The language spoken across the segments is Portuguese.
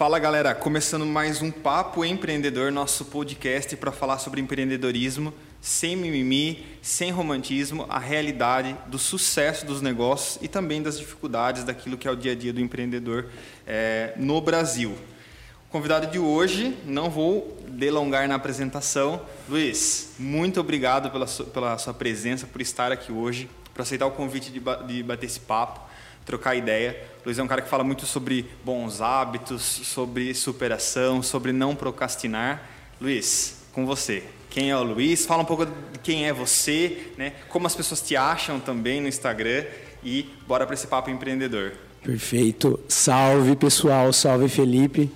Fala galera, começando mais um Papo Empreendedor, nosso podcast para falar sobre empreendedorismo, sem mimimi, sem romantismo, a realidade do sucesso dos negócios e também das dificuldades daquilo que é o dia a dia do empreendedor é, no Brasil. O convidado de hoje, não vou delongar na apresentação. Luiz, muito obrigado pela sua, pela sua presença, por estar aqui hoje, por aceitar o convite de, de bater esse papo trocar ideia. O Luiz é um cara que fala muito sobre bons hábitos, sobre superação, sobre não procrastinar. Luiz, com você. Quem é o Luiz? Fala um pouco de quem é você, né? como as pessoas te acham também no Instagram e bora para esse papo empreendedor. Perfeito. Salve pessoal, salve Felipe.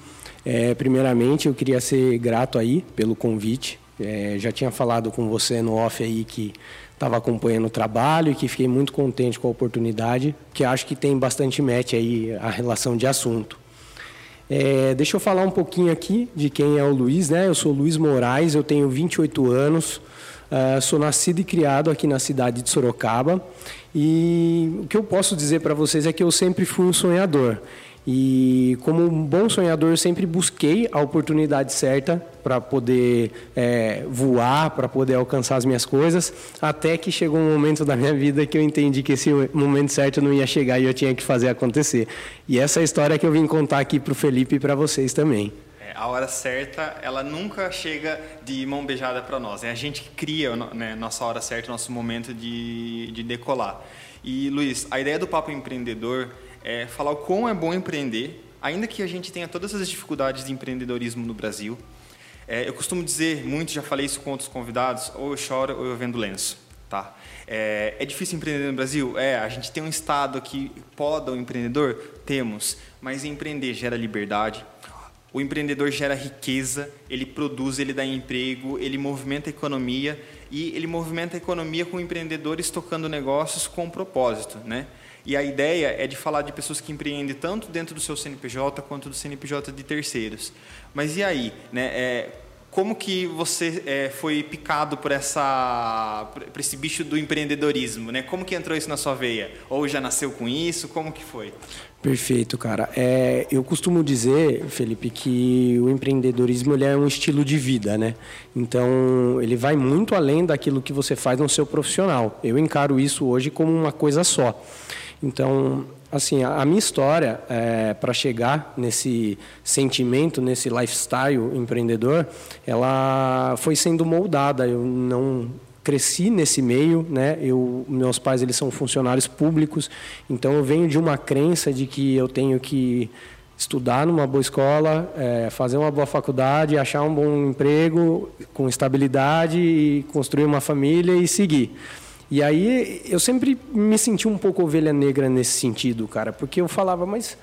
É, primeiramente, eu queria ser grato aí pelo convite. É, já tinha falado com você no off aí que estava acompanhando o trabalho e que fiquei muito contente com a oportunidade, que acho que tem bastante match aí a relação de assunto. É, deixa eu falar um pouquinho aqui de quem é o Luiz, né? Eu sou Luiz Moraes, eu tenho 28 anos, uh, sou nascido e criado aqui na cidade de Sorocaba e o que eu posso dizer para vocês é que eu sempre fui um sonhador. E como um bom sonhador, eu sempre busquei a oportunidade certa para poder é, voar, para poder alcançar as minhas coisas, até que chegou um momento da minha vida que eu entendi que esse momento certo não ia chegar e eu tinha que fazer acontecer. E essa é a história que eu vim contar aqui para o Felipe e para vocês também. É, a hora certa, ela nunca chega de mão beijada para nós. É a gente que cria né, nossa hora certa, nosso momento de, de decolar. E, Luiz, a ideia do Papo Empreendedor é falar o quão é bom empreender, ainda que a gente tenha todas as dificuldades de empreendedorismo no Brasil. É, eu costumo dizer muito, já falei isso com outros convidados, ou eu choro ou eu vendo lenço. Tá? É, é difícil empreender no Brasil? É, a gente tem um Estado que poda o empreendedor? Temos, mas empreender gera liberdade, o empreendedor gera riqueza, ele produz, ele dá emprego, ele movimenta a economia e ele movimenta a economia com empreendedores tocando negócios com propósito, né? E a ideia é de falar de pessoas que empreendem tanto dentro do seu CNPJ quanto do CNPJ de terceiros. Mas e aí, né? É, como que você é, foi picado por essa por esse bicho do empreendedorismo, né? Como que entrou isso na sua veia? Ou já nasceu com isso? Como que foi? Perfeito, cara. É, eu costumo dizer, Felipe, que o empreendedorismo ele é um estilo de vida, né? Então ele vai muito além daquilo que você faz no seu profissional. Eu encaro isso hoje como uma coisa só. Então, assim, a, minha história é, para chegar nesse sentimento, nesse lifestyle empreendedor, ela foi sendo moldada. Eu não cresci nesse meio, né? Eu, meus pais eles são funcionários públicos, então eu venho de uma crença de que eu tenho que estudar numa boa escola, é, fazer uma boa faculdade, achar um bom emprego com estabilidade construir uma família e seguir. E aí eu sempre me senti um pouco ovelha negra nesse sentido, cara, porque eu falava, mas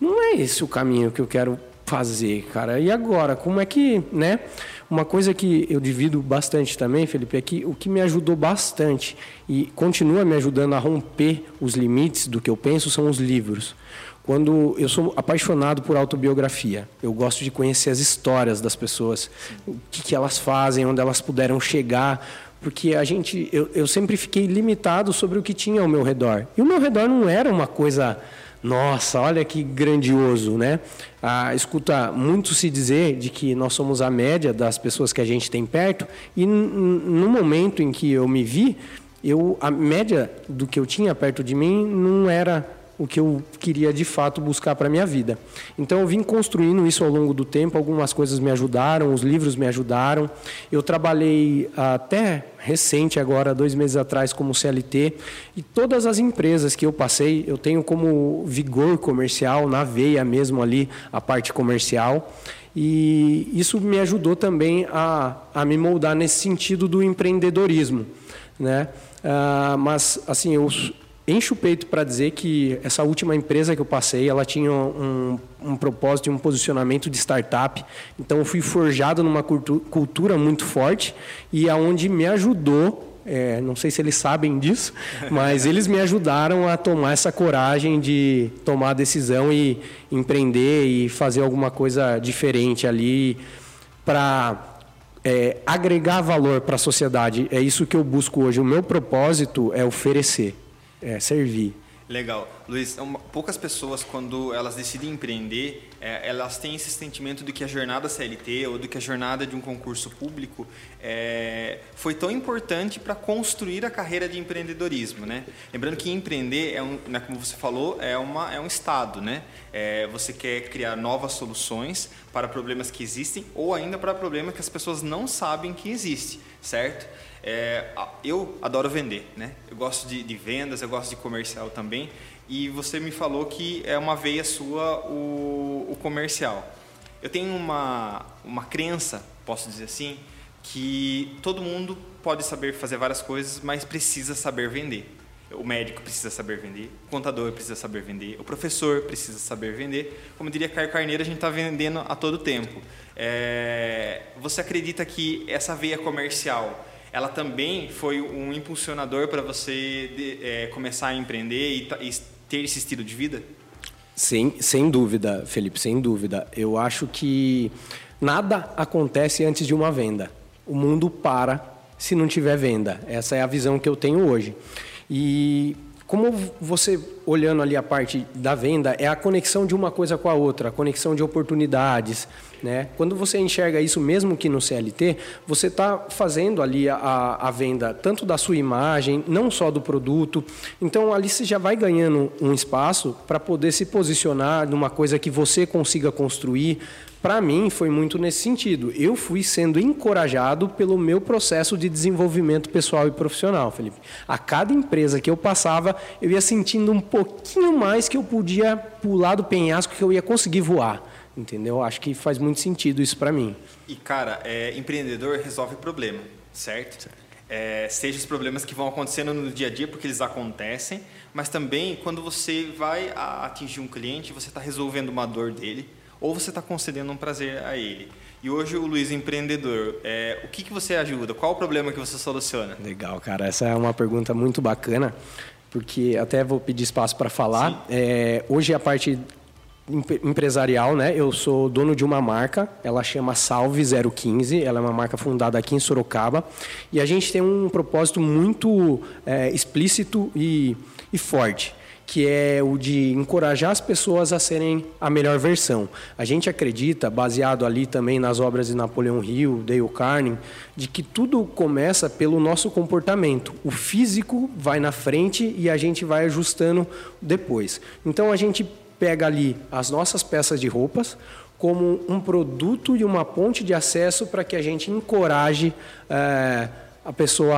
não é esse o caminho que eu quero fazer, cara. E agora, como é que, né? Uma coisa que eu divido bastante também, Felipe, é que o que me ajudou bastante e continua me ajudando a romper os limites do que eu penso são os livros. Quando eu sou apaixonado por autobiografia, eu gosto de conhecer as histórias das pessoas, o que, que elas fazem, onde elas puderam chegar, porque a gente eu, eu sempre fiquei limitado sobre o que tinha ao meu redor. E o meu redor não era uma coisa nossa olha que grandioso né? Ah, escuta muito se dizer de que nós somos a média das pessoas que a gente tem perto e no momento em que eu me vi eu a média do que eu tinha perto de mim não era o que eu queria de fato buscar para a minha vida. Então eu vim construindo isso ao longo do tempo, algumas coisas me ajudaram, os livros me ajudaram. Eu trabalhei até recente, agora, dois meses atrás, como CLT, e todas as empresas que eu passei, eu tenho como vigor comercial, na veia mesmo ali, a parte comercial. E isso me ajudou também a, a me moldar nesse sentido do empreendedorismo. Né? Ah, mas, assim, eu encho o peito para dizer que essa última empresa que eu passei, ela tinha um, um propósito e um posicionamento de startup. Então, eu fui forjado numa cultura muito forte e aonde me ajudou é, não sei se eles sabem disso, mas eles me ajudaram a tomar essa coragem de tomar a decisão e empreender e fazer alguma coisa diferente ali para é, agregar valor para a sociedade. É isso que eu busco hoje. O meu propósito é oferecer é, servir. Legal. Luiz, uma, poucas pessoas, quando elas decidem empreender, é, elas têm esse sentimento de que a jornada CLT ou de que a jornada de um concurso público é, foi tão importante para construir a carreira de empreendedorismo. Né? Lembrando que empreender, é um, né, como você falou, é, uma, é um estado. Né? É, você quer criar novas soluções para problemas que existem ou ainda para problemas que as pessoas não sabem que existem, certo? É, eu adoro vender, né? Eu gosto de, de, vendas, eu gosto de comercial também. E você me falou que é uma veia sua o, o comercial. Eu tenho uma, uma crença, posso dizer assim, que todo mundo pode saber fazer várias coisas, mas precisa saber vender. O médico precisa saber vender, o contador precisa saber vender, o professor precisa saber vender. Como diria Caio Carneiro, a gente está vendendo a todo tempo. É, você acredita que essa veia comercial ela também foi um impulsionador para você de, é, começar a empreender e, e, ter esse estilo de vida? Sim, sem dúvida, Felipe, sem dúvida. Eu acho que nada acontece antes de uma venda. O mundo para se não tiver venda. Essa é a visão que eu tenho hoje. E como você, olhando ali a parte da venda, é a conexão de uma coisa com a outra, a conexão de oportunidades. Né? Quando você enxerga isso, mesmo que no CLT, você está fazendo ali a, a venda tanto da sua imagem, não só do produto. Então, ali você já vai ganhando um espaço para poder se posicionar numa coisa que você consiga construir, para mim foi muito nesse sentido. Eu fui sendo encorajado pelo meu processo de desenvolvimento pessoal e profissional, Felipe. A cada empresa que eu passava, eu ia sentindo um pouquinho mais que eu podia pular do penhasco, que eu ia conseguir voar. Entendeu? Acho que faz muito sentido isso para mim. E cara, é, empreendedor resolve problema, certo? certo. É, seja os problemas que vão acontecendo no dia a dia, porque eles acontecem, mas também quando você vai atingir um cliente, você está resolvendo uma dor dele, ou você está concedendo um prazer a ele. E hoje o Luiz empreendedor, é, o que, que você ajuda? Qual o problema que você soluciona? Legal, cara. Essa é uma pergunta muito bacana, porque até vou pedir espaço para falar. É, hoje a parte empresarial, né? Eu sou dono de uma marca, ela chama Salve 015, ela é uma marca fundada aqui em Sorocaba e a gente tem um propósito muito é, explícito e, e forte que é o de encorajar as pessoas a serem a melhor versão. A gente acredita, baseado ali também nas obras de Napoleão Hill, Dale Carnegie, de que tudo começa pelo nosso comportamento. O físico vai na frente e a gente vai ajustando depois. Então a gente pega ali as nossas peças de roupas como um produto e uma ponte de acesso para que a gente encoraje. É, a pessoa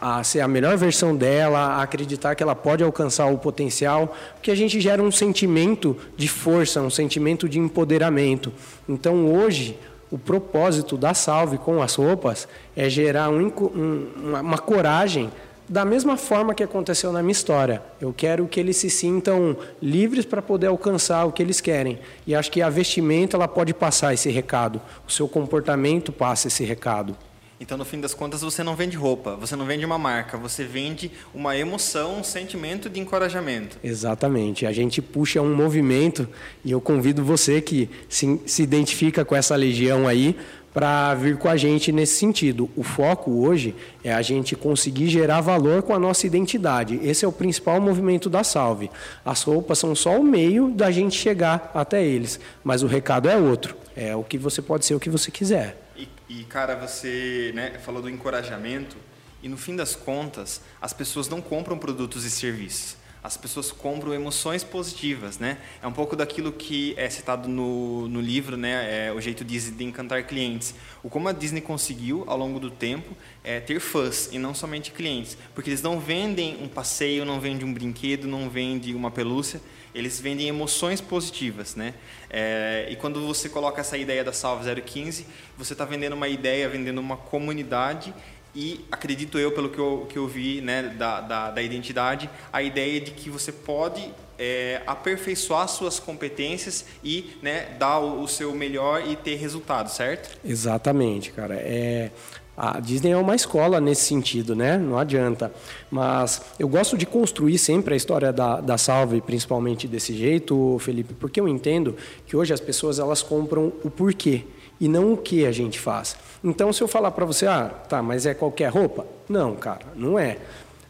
a, a, ser a melhor versão dela, a acreditar que ela pode alcançar o potencial, porque a gente gera um sentimento de força, um sentimento de empoderamento. Então, hoje, o propósito da Salve com as roupas é gerar um, um, uma, uma coragem da mesma forma que aconteceu na minha história. Eu quero que eles se sintam livres para poder alcançar o que eles querem. E acho que a vestimenta ela pode passar esse recado. O seu comportamento passa esse recado. Então, no fim das contas, você não vende roupa, você não vende uma marca, você vende uma emoção, um sentimento de encorajamento. Exatamente. A gente puxa um movimento e eu convido você que se, se identifica com essa legião aí para vir com a gente nesse sentido. O foco hoje é a gente conseguir gerar valor com a nossa identidade. Esse é o principal movimento da Salve. As roupas são só o meio da gente chegar até eles, mas o recado é outro. É o que você pode ser o que você quiser. E, cara, você né, falou do encorajamento e no fim das contas, as pessoas não compram produtos e serviços. As pessoas compram emoções positivas, né? É um pouco daquilo que é citado no, no livro, né? É o jeito Disney de encantar clientes. O como a Disney conseguiu, ao longo do tempo, é, ter fãs e não somente clientes. Porque eles não vendem um passeio, não vendem um brinquedo, não vendem uma pelúcia eles vendem emoções positivas, né? É, e quando você coloca essa ideia da Salve 015, você está vendendo uma ideia, vendendo uma comunidade e acredito eu, pelo que eu, que eu vi né, da, da, da identidade, a ideia de que você pode é, aperfeiçoar suas competências e né, dar o, o, seu melhor e ter resultado, certo? Exatamente, cara. É, a Disney é uma escola nesse sentido, né? Não adianta. Mas eu gosto de construir sempre a história da, da Salve, principalmente desse jeito, Felipe, porque eu entendo que hoje as pessoas elas compram o porquê e não o que a gente faz. Então, se eu falar para você, ah, tá, mas é qualquer roupa? Não, cara, não é.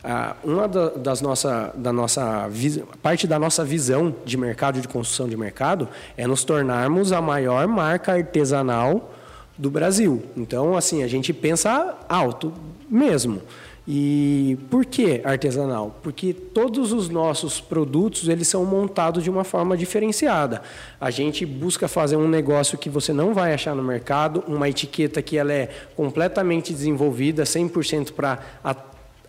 Ah, uma das nossa, da nossa parte da nossa visão de mercado, de construção de mercado, é nos tornarmos a maior marca artesanal do Brasil. Então, assim, a gente pensa alto mesmo. E por que artesanal? Porque todos os nossos produtos eles são montados de uma forma diferenciada. A gente busca fazer um negócio que você não vai achar no mercado, uma etiqueta que ela é completamente desenvolvida, 100% para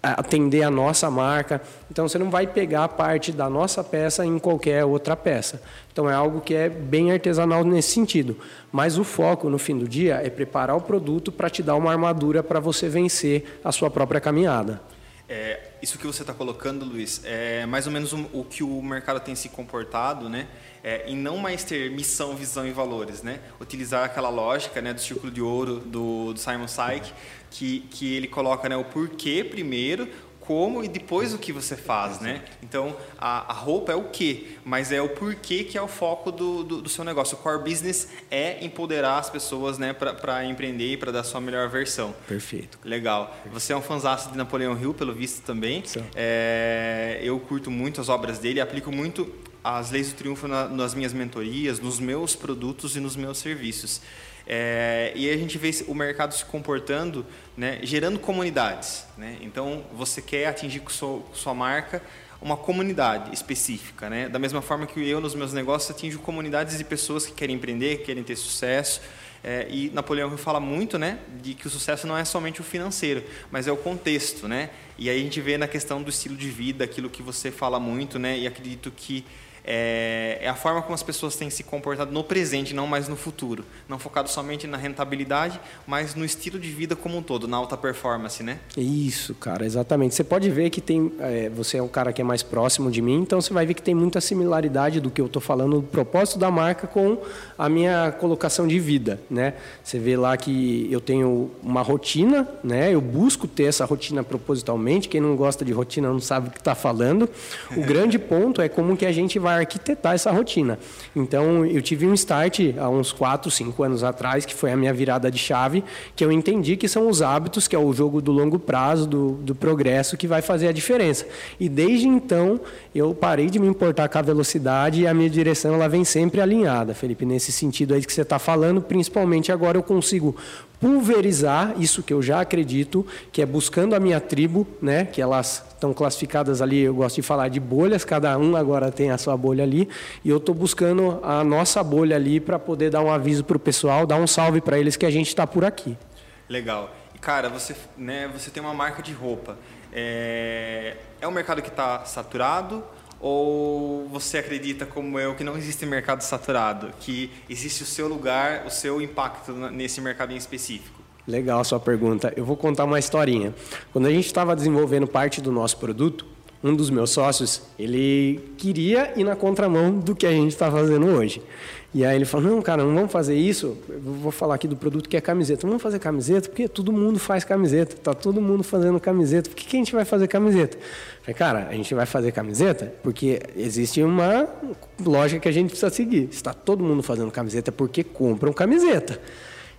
atender a nossa marca. Então você não vai pegar parte da nossa peça em qualquer outra peça. Então é algo que é bem artesanal nesse sentido. Mas o foco no fim do dia é preparar o produto para te dar uma armadura para você vencer a sua própria caminhada. É, isso que você está colocando, Luiz, é mais ou menos o que o mercado tem se comportado, né? É, em não mais ter missão, visão e valores, né? Utilizar aquela lógica, né, do círculo de ouro do, do Simon Sinek, que, que ele coloca, né, o porquê primeiro, como e depois o que você faz, né? Então, a, a roupa é o que, mas é o porquê que é o foco do, do, do, seu negócio. O core business é empoderar as pessoas, né, para empreender e para dar a sua melhor versão. Perfeito. Legal. Você é um fãzaço de Napoleão Hill, pelo visto também. É, eu curto muito as obras dele, aplico muito as leis do triunfo na, nas minhas mentorias, nos meus produtos e nos meus serviços. É, e a gente vê o mercado se comportando, né, gerando comunidades. Né? Então, você quer atingir com sua, sua marca uma comunidade específica. Né? Da mesma forma que eu, nos meus negócios, atingo comunidades de pessoas que querem empreender, que querem ter sucesso. É, e Napoleão fala muito né, de que o sucesso não é somente o financeiro, mas é o contexto. Né? E aí a gente vê na questão do estilo de vida, aquilo que você fala muito, né, e acredito que é, é, a forma como as pessoas têm se comportado no presente, não mais no futuro. Não focado somente na rentabilidade, mas no estilo de vida como um todo, na alta performance, né? Isso, cara, exatamente. Você pode ver que tem. É, você é um cara que é mais próximo de mim, então você vai ver que tem muita similaridade do que eu estou falando, do propósito da marca com a minha colocação de vida, né? Você vê lá que eu tenho uma rotina, né? Eu busco ter essa rotina propositalmente. Quem não gosta de rotina não sabe o que está falando. O grande ponto é como que a gente vai arquitetar essa rotina. Então, eu tive um start há uns 4, 5 anos atrás, que foi a minha virada de chave, que eu entendi que são os hábitos, que é o jogo do longo prazo, do, do progresso, que vai fazer a diferença. E desde então, eu parei de me importar com a velocidade e a minha direção ela vem sempre alinhada, Felipe, nesse sentido aí que você está falando, principalmente agora eu consigo pulverizar isso que eu já acredito, que é buscando a minha tribo, né? Que elas estão classificadas ali, eu gosto de falar de bolhas, cada um agora tem a sua bolha ali, e eu estou buscando a nossa bolha ali para poder dar um aviso para o pessoal, dar um salve para eles que a gente está por aqui. Legal. E cara, você, né, você tem uma marca de roupa. É, é um mercado que está saturado? Ou você acredita, como eu, que não existe mercado saturado, que existe o seu lugar, o seu impacto nesse mercado em específico? Legal a sua pergunta. Eu vou contar uma historinha. Quando a gente estava desenvolvendo parte do nosso produto, um dos meus sócios, ele queria ir na contramão do que a gente está fazendo hoje. E aí ele falou, não, cara, não vamos fazer isso. Eu vou falar aqui do produto que é camiseta. Vamos fazer camiseta porque todo mundo faz camiseta. Está todo mundo fazendo camiseta. Por que, que a gente vai fazer camiseta? Eu falei, cara, a gente vai fazer camiseta porque existe uma lógica que a gente precisa seguir. Está todo mundo fazendo camiseta porque compram camiseta.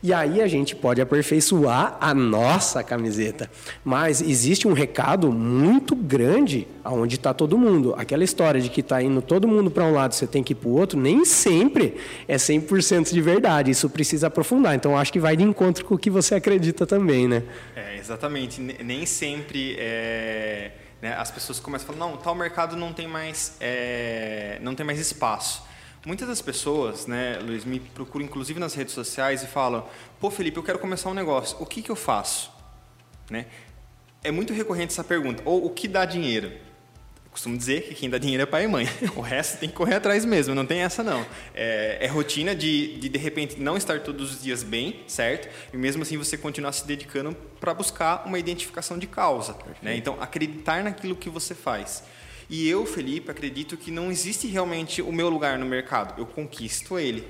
E aí a gente pode aperfeiçoar a nossa camiseta. Mas existe um recado muito grande aonde está todo mundo. Aquela história de que está indo todo mundo para um lado, você tem que ir para o outro, nem sempre é 100% de verdade. Isso precisa aprofundar. Então acho que vai de encontro com o que você acredita também, né? É, exatamente. Nem sempre é, né, as pessoas começam a falar, não, tal mercado não tem mais, é, não tem mais espaço. Muitas das pessoas, né, Luiz, me procuram inclusive nas redes sociais e falam: "Pô, Felipe, eu quero começar um negócio. O que que eu faço?" Né? É muito recorrente essa pergunta. Ou o que dá dinheiro? Eu costumo dizer que quem dá dinheiro é pai e mãe. O resto tem que correr atrás mesmo, não tem essa não. É, é rotina de, de, de repente, não estar todos os dias bem, certo? E mesmo assim você continuar se dedicando para buscar uma identificação de causa. Né? Então, acreditar naquilo que você faz. E eu, Felipe, acredito que não existe realmente o meu lugar no mercado. Eu conquisto ele.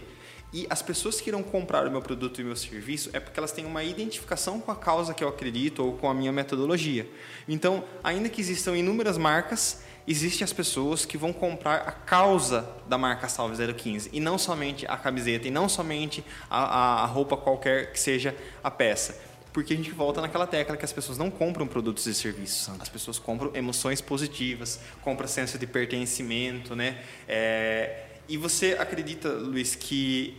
E as pessoas que irão comprar o meu produto e o meu serviço é porque elas têm uma identificação com a causa que eu acredito ou com a minha metodologia. Então, ainda que existam inúmeras marcas, existem as pessoas que vão comprar a causa da marca Salve 015 e não somente a camiseta e não somente a, a roupa qualquer que seja a peça. Porque a gente volta naquela tecla que as pessoas não compram produtos e serviços. As pessoas compram emoções positivas, compram senso de pertencimento, né? É, e você acredita, Luiz, que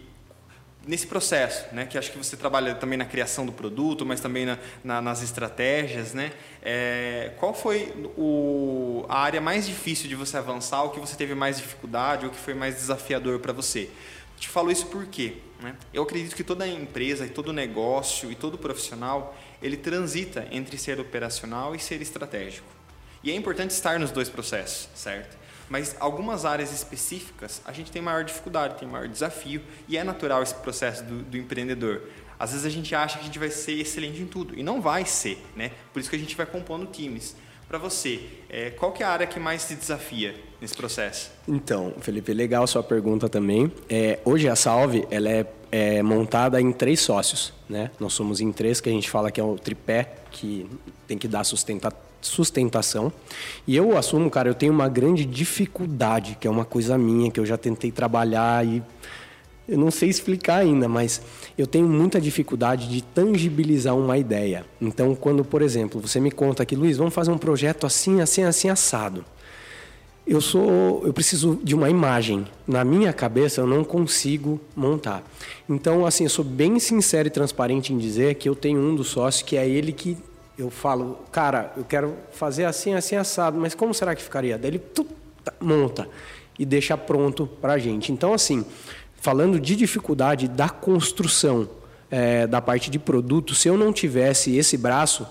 nesse processo, né, que acho que você trabalha também na criação do produto, mas também na, na, nas estratégias, né, é, qual foi o, a área mais difícil de você avançar, o que você teve mais dificuldade, o que foi mais desafiador para você? Te falo isso porque né, eu acredito que toda empresa, e todo negócio e todo profissional, ele transita entre ser operacional e ser estratégico. E é importante estar nos dois processos, certo? mas algumas áreas específicas a gente tem maior dificuldade, tem maior desafio e é natural esse processo do, do empreendedor. Às vezes a gente acha que a gente vai ser excelente em tudo e não vai ser, né? Por isso que a gente vai compondo times. Para você, é, qual que é a área que mais te desafia nesse processo? Então, Felipe, legal sua pergunta também. É, hoje a Salve ela é, é, montada em três sócios, né? Nós somos em três que a gente fala que é o tripé que tem que dar sustentação sustentação. E eu assumo, cara, eu tenho uma grande dificuldade, que é uma coisa minha, que eu já tentei trabalhar e eu não sei explicar ainda, mas eu tenho muita dificuldade de tangibilizar uma ideia. Então, quando, por exemplo, você me conta que, Luiz, vamos fazer um projeto assim, assim, assim, assado. Eu sou, eu preciso de uma imagem. Na minha cabeça eu não consigo montar. Então, assim, eu sou bem sincero e transparente em dizer que eu tenho um dos sócios que é ele que eu falo, cara, eu quero fazer assim, assim, assado, mas como será que ficaria? Daí ele tu, tá, monta e deixa pronto para a gente. Então, assim, falando de dificuldade da construção é, da parte de produto, se eu não tivesse esse braço,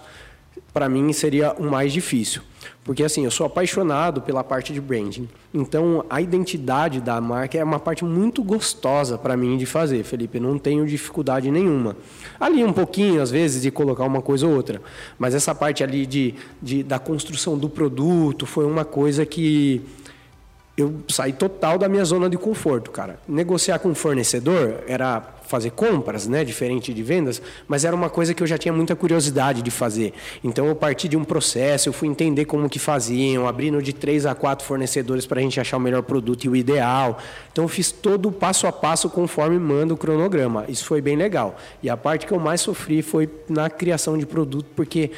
para mim seria o mais difícil. Porque assim, eu sou apaixonado pela parte de branding. Então, a identidade da marca é uma parte muito gostosa para mim de fazer, Felipe. não tenho dificuldade nenhuma. Ali um pouquinho, às vezes, de colocar uma coisa ou outra. Mas essa parte ali de, de da construção do produto foi uma coisa que eu saí total da minha zona de conforto, cara. Negociar com um fornecedor era fazer compras, né, diferente de vendas, mas era uma coisa que eu já tinha muita curiosidade de fazer. Então eu parti de um processo, eu fui entender como que faziam, abrindo de três a quatro fornecedores para a gente achar o melhor produto e o ideal. Então eu fiz todo o passo a passo conforme manda o cronograma. Isso foi bem legal. E a parte que eu mais sofri foi na criação de produto, porque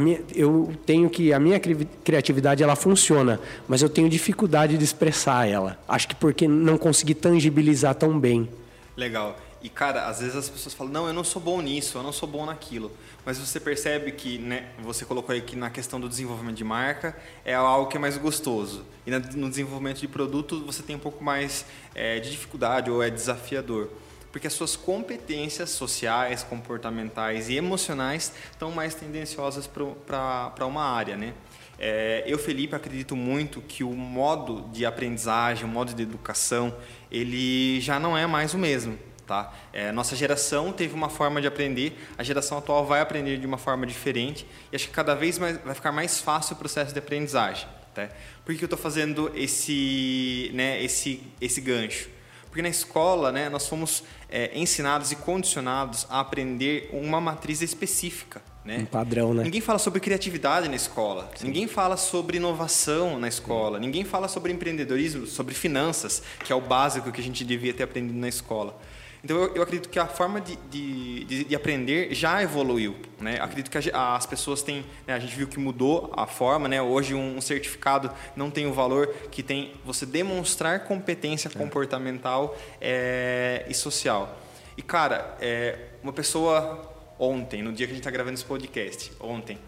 minha, eu tenho que a minha criatividade ela funciona, mas eu tenho dificuldade de expressar ela. Acho que porque não consegui tangibilizar tão bem. Legal. E cara, às vezes as pessoas falam: "Não, eu não sou bom nisso, eu não sou bom naquilo". Mas você percebe que, né, você colocou aí que na questão do desenvolvimento de marca é algo que é mais gostoso. E no desenvolvimento de produto você tem um pouco mais é, de dificuldade ou é desafiador porque as suas competências sociais, comportamentais e emocionais estão mais tendenciosas para uma área, né? É, eu, Felipe, acredito muito que o modo de aprendizagem, o modo de educação, ele já não é mais o mesmo. Tá? É, nossa geração teve uma forma de aprender, a geração atual vai aprender de uma forma diferente e acho que cada vez mais, vai ficar mais fácil o processo de aprendizagem. Tá? Por que eu estou fazendo esse, né, esse, esse gancho? Porque na escola, né, nós fomos é, ensinados e condicionados a aprender uma matriz específica. Né? Um padrão, né? Ninguém fala sobre criatividade na escola. Sim. Ninguém fala sobre inovação na escola. Sim. Ninguém fala sobre empreendedorismo, sobre finanças, que é o básico que a gente devia ter aprendido na escola. Então, eu, eu acredito que a forma de, de, de, aprender já evoluiu. Né? Acredito que a, as pessoas têm... Né? a gente viu que mudou a forma. Né? Hoje, um, um, certificado não tem o valor que tem você demonstrar competência é. comportamental é, e social. E, cara, é, uma pessoa ontem, no dia que a gente está gravando esse podcast, ontem,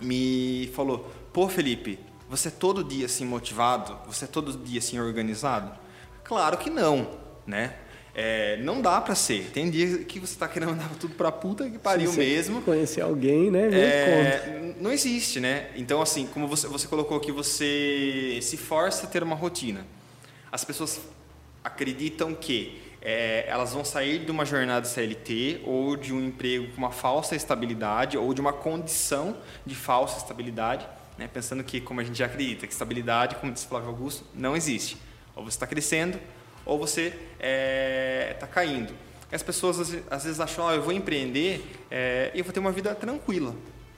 me falou: Pô, Felipe, você é todo dia assim motivado? Você é todo dia assim organizado? Claro que não, né? É, não dá para ser. Tem dias que você está querendo mandar tudo para puta que pariu mesmo. Conhecer alguém, né? É, não existe, né? Então, assim, como você, você colocou que você se força a ter uma rotina. As pessoas acreditam que é, elas vão sair de uma jornada CLT ou de um emprego com uma falsa estabilidade ou de uma condição de falsa estabilidade, né? pensando que, como a gente já acredita, que estabilidade, como disse Flávio Augusto, não existe. Ou você está crescendo ou você está é, tá caindo. As pessoas às vezes acham, oh, eu vou empreender é, e eu vou ter uma vida tranquila.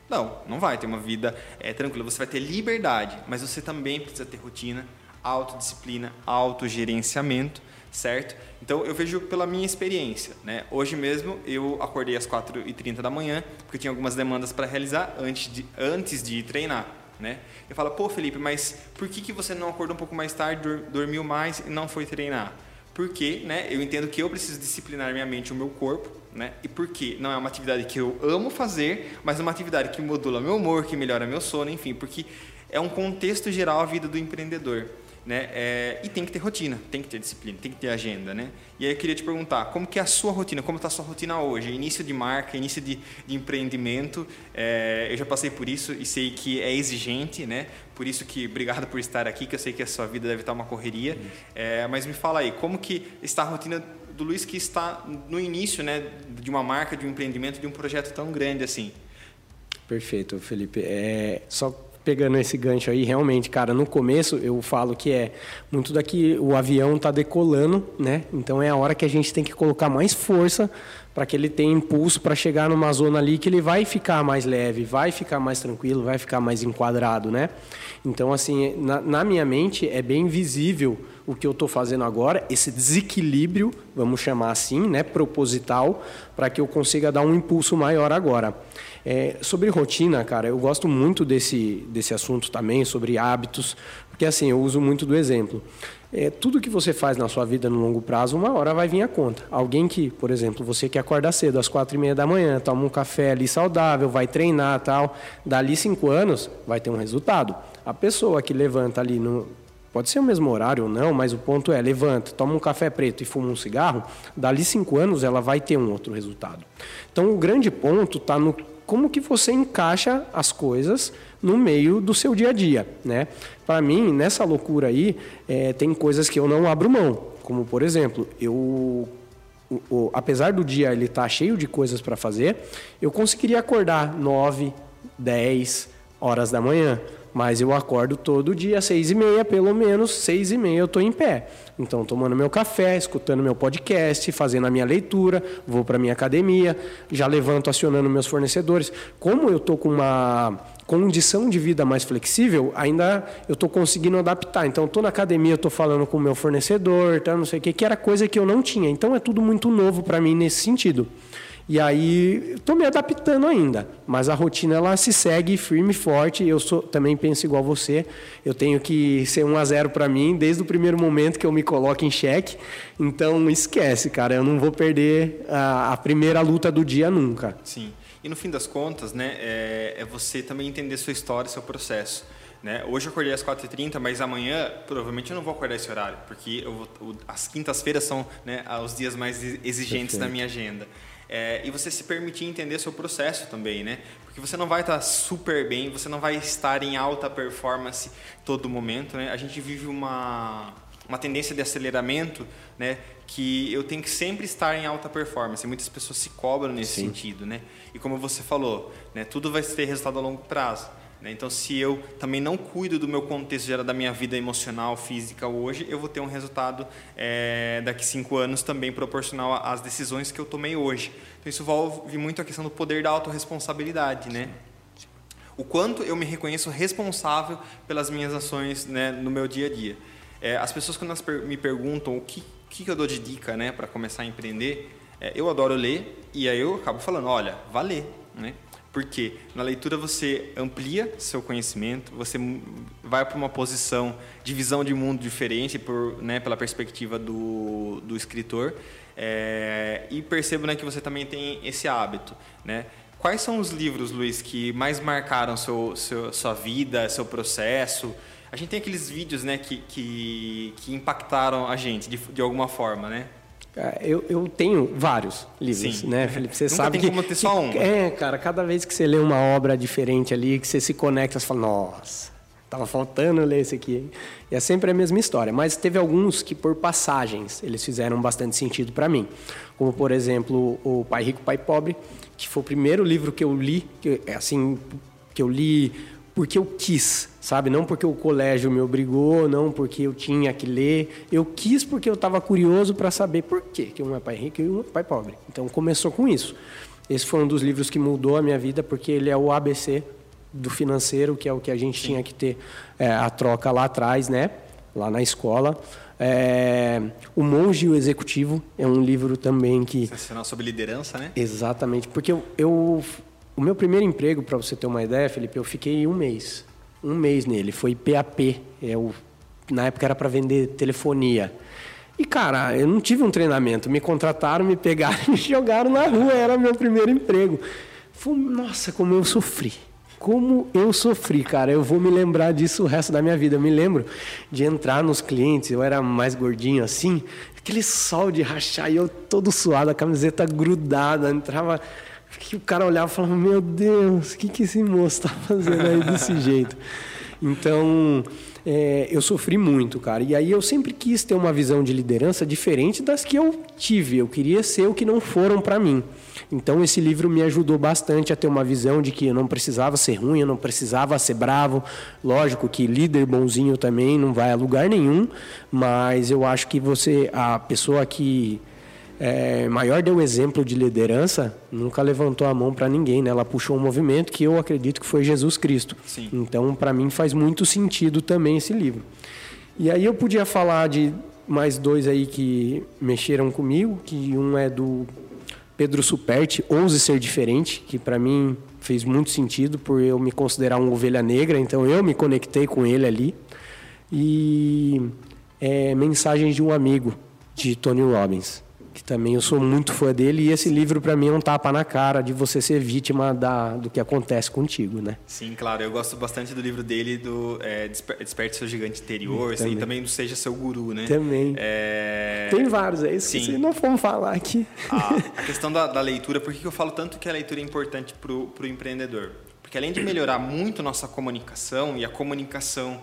Não, não vai ter uma vida é, tranquila. Você vai ter liberdade, mas você também precisa ter rotina. autodisciplina, autogerenciamento, certo? Então eu vejo pela minha experiência, né? Hoje mesmo eu acordei às 4h30 da manhã, porque tinha algumas demandas para realizar antes de, antes de treinar, né? Eu falo, pô Felipe, mas por que, que você não acordou um pouco mais tarde, dormiu mais e não foi treinar? Porque, né, eu entendo que eu preciso disciplinar minha mente o meu corpo, né? E porque não é uma atividade que eu amo fazer, mas é uma atividade que modula meu humor, que melhora meu sono, enfim, porque é um contexto geral a vida do empreendedor. Né? É, e tem que ter rotina, tem que ter disciplina, tem que ter agenda, né? E aí eu queria te perguntar, como que é a sua rotina? Como está a sua rotina hoje? Início de marca, início de, de empreendimento. É, eu já passei por isso e sei que é exigente, né? Por isso que obrigado por estar aqui, que eu sei que a sua vida deve estar uma correria. É, mas me fala aí, como que está a rotina do Luiz que está no início, né, de uma marca, de um empreendimento, de um projeto tão grande assim? Perfeito, Felipe. É, só pegando esse gancho aí, realmente, cara, no começo eu falo que é muito daqui o avião tá decolando, né? Então é a hora que a gente tem que colocar mais força para que ele tenha impulso para chegar numa zona ali que ele vai ficar mais leve, vai ficar mais tranquilo, vai ficar mais enquadrado, né? Então, assim, na, na minha mente é bem visível o que eu estou fazendo agora, esse desequilíbrio, vamos chamar assim, né, proposital, para que eu consiga dar um impulso maior agora. É, sobre rotina, cara, eu gosto muito desse, desse assunto também, sobre hábitos, porque assim, eu uso muito do exemplo. É, tudo que você faz na sua vida no longo prazo, uma hora vai vir a conta. Alguém que, por exemplo, você que acorda cedo, às quatro e meia da manhã, toma um café ali saudável, vai treinar tal, dali cinco anos, vai ter um resultado. A pessoa que levanta ali no, Pode ser o mesmo horário ou não, mas o ponto é, levanta, toma um café preto e fuma um cigarro, dali cinco anos ela vai ter um outro resultado. Então o grande ponto está no como que você encaixa as coisas no meio do seu dia a dia, né? Para mim, nessa loucura aí, é, tem coisas que eu não abro mão, como por exemplo, eu o, o, apesar do dia ele estar tá cheio de coisas para fazer, eu conseguiria acordar 9, 10 horas da manhã. Mas eu acordo todo dia seis e meia, pelo menos seis e meia eu estou em pé. Então, tomando meu café, escutando meu podcast, fazendo a minha leitura, vou para minha academia, já levanto acionando meus fornecedores. Como eu estou com uma condição de vida mais flexível, ainda eu estou conseguindo adaptar. Então, estou na academia, estou falando com o meu fornecedor, tá, não sei o que, que era coisa que eu não tinha. Então, é tudo muito novo para mim nesse sentido. E aí estou me adaptando ainda, mas a rotina ela se segue firme e forte. Eu sou, também penso igual você. Eu tenho que ser um a zero para mim desde o primeiro momento que eu me coloco em xeque. Então esquece, cara. Eu não vou perder a, a primeira luta do dia nunca. Sim. E no fim das contas, né, é, é você também entender sua história, seu processo. Né? Hoje eu acordei às 4h30, mas amanhã provavelmente eu não vou acordar esse horário, porque vou, as quintas-feiras são né, os dias mais exigentes Perfeito. da minha agenda. É, e você se permitir entender seu processo também, né? Porque você não vai estar super bem, você não vai estar em alta performance todo momento, né? A gente vive uma, uma tendência de aceleramento, né? Que eu tenho que sempre estar em alta performance. Muitas pessoas se cobram nesse Sim. sentido, né? E como você falou, né? Tudo vai ter resultado a longo prazo. Né? Então, se eu também não cuido do meu contexto geral da minha vida emocional, física hoje, eu vou ter um resultado é, daqui cinco anos também proporcional às decisões que eu tomei hoje. Então, isso envolve muito a questão do poder da autorresponsabilidade, né? O quanto eu me reconheço responsável pelas minhas ações né, no meu dia a dia. É, as pessoas quando elas me perguntam o que, que eu dou de dica né, para começar a empreender, é, eu adoro ler e aí eu acabo falando, olha, vá ler, né? Porque na leitura você amplia seu conhecimento, você vai para uma posição de visão de mundo diferente por, né, pela perspectiva do, do escritor. É, e percebo né, que você também tem esse hábito. Né? Quais são os livros, Luiz, que mais marcaram seu, seu, sua vida, seu processo? A gente tem aqueles vídeos né, que, que, que impactaram a gente de, de alguma forma, né? Eu, eu tenho vários livros, Sim. né, Felipe? Você Nunca sabe tem que, como ter só um. É, cara, cada vez que você lê uma obra diferente ali, que você se conecta, você fala, nossa, tava faltando ler esse aqui. E é sempre a mesma história. Mas teve alguns que, por passagens, eles fizeram bastante sentido para mim. Como, por exemplo, o Pai Rico, Pai Pobre, que foi o primeiro livro que eu li, que, assim, que eu li porque eu quis, sabe? Não porque o colégio me obrigou, não porque eu tinha que ler. Eu quis porque eu estava curioso para saber por quê que um é pai rico e um é pai pobre. Então começou com isso. Esse foi um dos livros que mudou a minha vida porque ele é o ABC do financeiro, que é o que a gente Sim. tinha que ter é, a troca lá atrás, né? lá na escola. É, o Monge e o Executivo é um livro também que. Sensacional sobre liderança, né? Exatamente, porque eu, eu o meu primeiro emprego, para você ter uma ideia, Felipe, eu fiquei um mês, um mês nele. Foi PAP, eu, é na época era para vender telefonia. E cara, eu não tive um treinamento, me contrataram, me pegaram e me jogaram na rua, era meu primeiro emprego. Foi, nossa, como eu sofri como eu sofri, cara. Eu vou me lembrar disso o resto da minha vida. Eu me lembro de entrar nos clientes, eu era mais gordinho assim, aquele sol de rachar e eu todo suado, a camiseta grudada, entrava. Que o cara olhava e falava: Meu Deus, o que, que esse moço está fazendo aí desse jeito? Então, é, eu sofri muito, cara. E aí eu sempre quis ter uma visão de liderança diferente das que eu tive. Eu queria ser o que não foram para mim. Então esse livro me ajudou bastante a ter uma visão de que eu não precisava ser ruim, eu não precisava ser bravo. Lógico que líder bonzinho também não vai a lugar nenhum, mas eu acho que você, a pessoa que é, maior deu exemplo de liderança, nunca levantou a mão para ninguém, né? Ela puxou um movimento que eu acredito que foi Jesus Cristo. Sim. Então, para mim faz muito sentido também esse livro. E aí eu podia falar de mais dois aí que mexeram comigo, que um é do Pedro Superti, Ouse Ser Diferente, que para mim fez muito sentido por eu me considerar uma ovelha negra, então eu me conectei com ele ali. E é, Mensagens de um Amigo, de Tony Robbins que também eu sou muito fã dele e esse livro para mim é um tapa na cara de você ser vítima da, do que acontece contigo, né? Sim, claro. Eu gosto bastante do livro dele do é, Desperte seu gigante interior hum, também. e também do Seja seu guru, né? Também. É... Tem vários, é isso. Se não fomos falar aqui. A, a questão da, da, leitura, por que eu falo tanto que a leitura é importante para o empreendedor? Porque além de melhorar muito nossa comunicação e a comunicação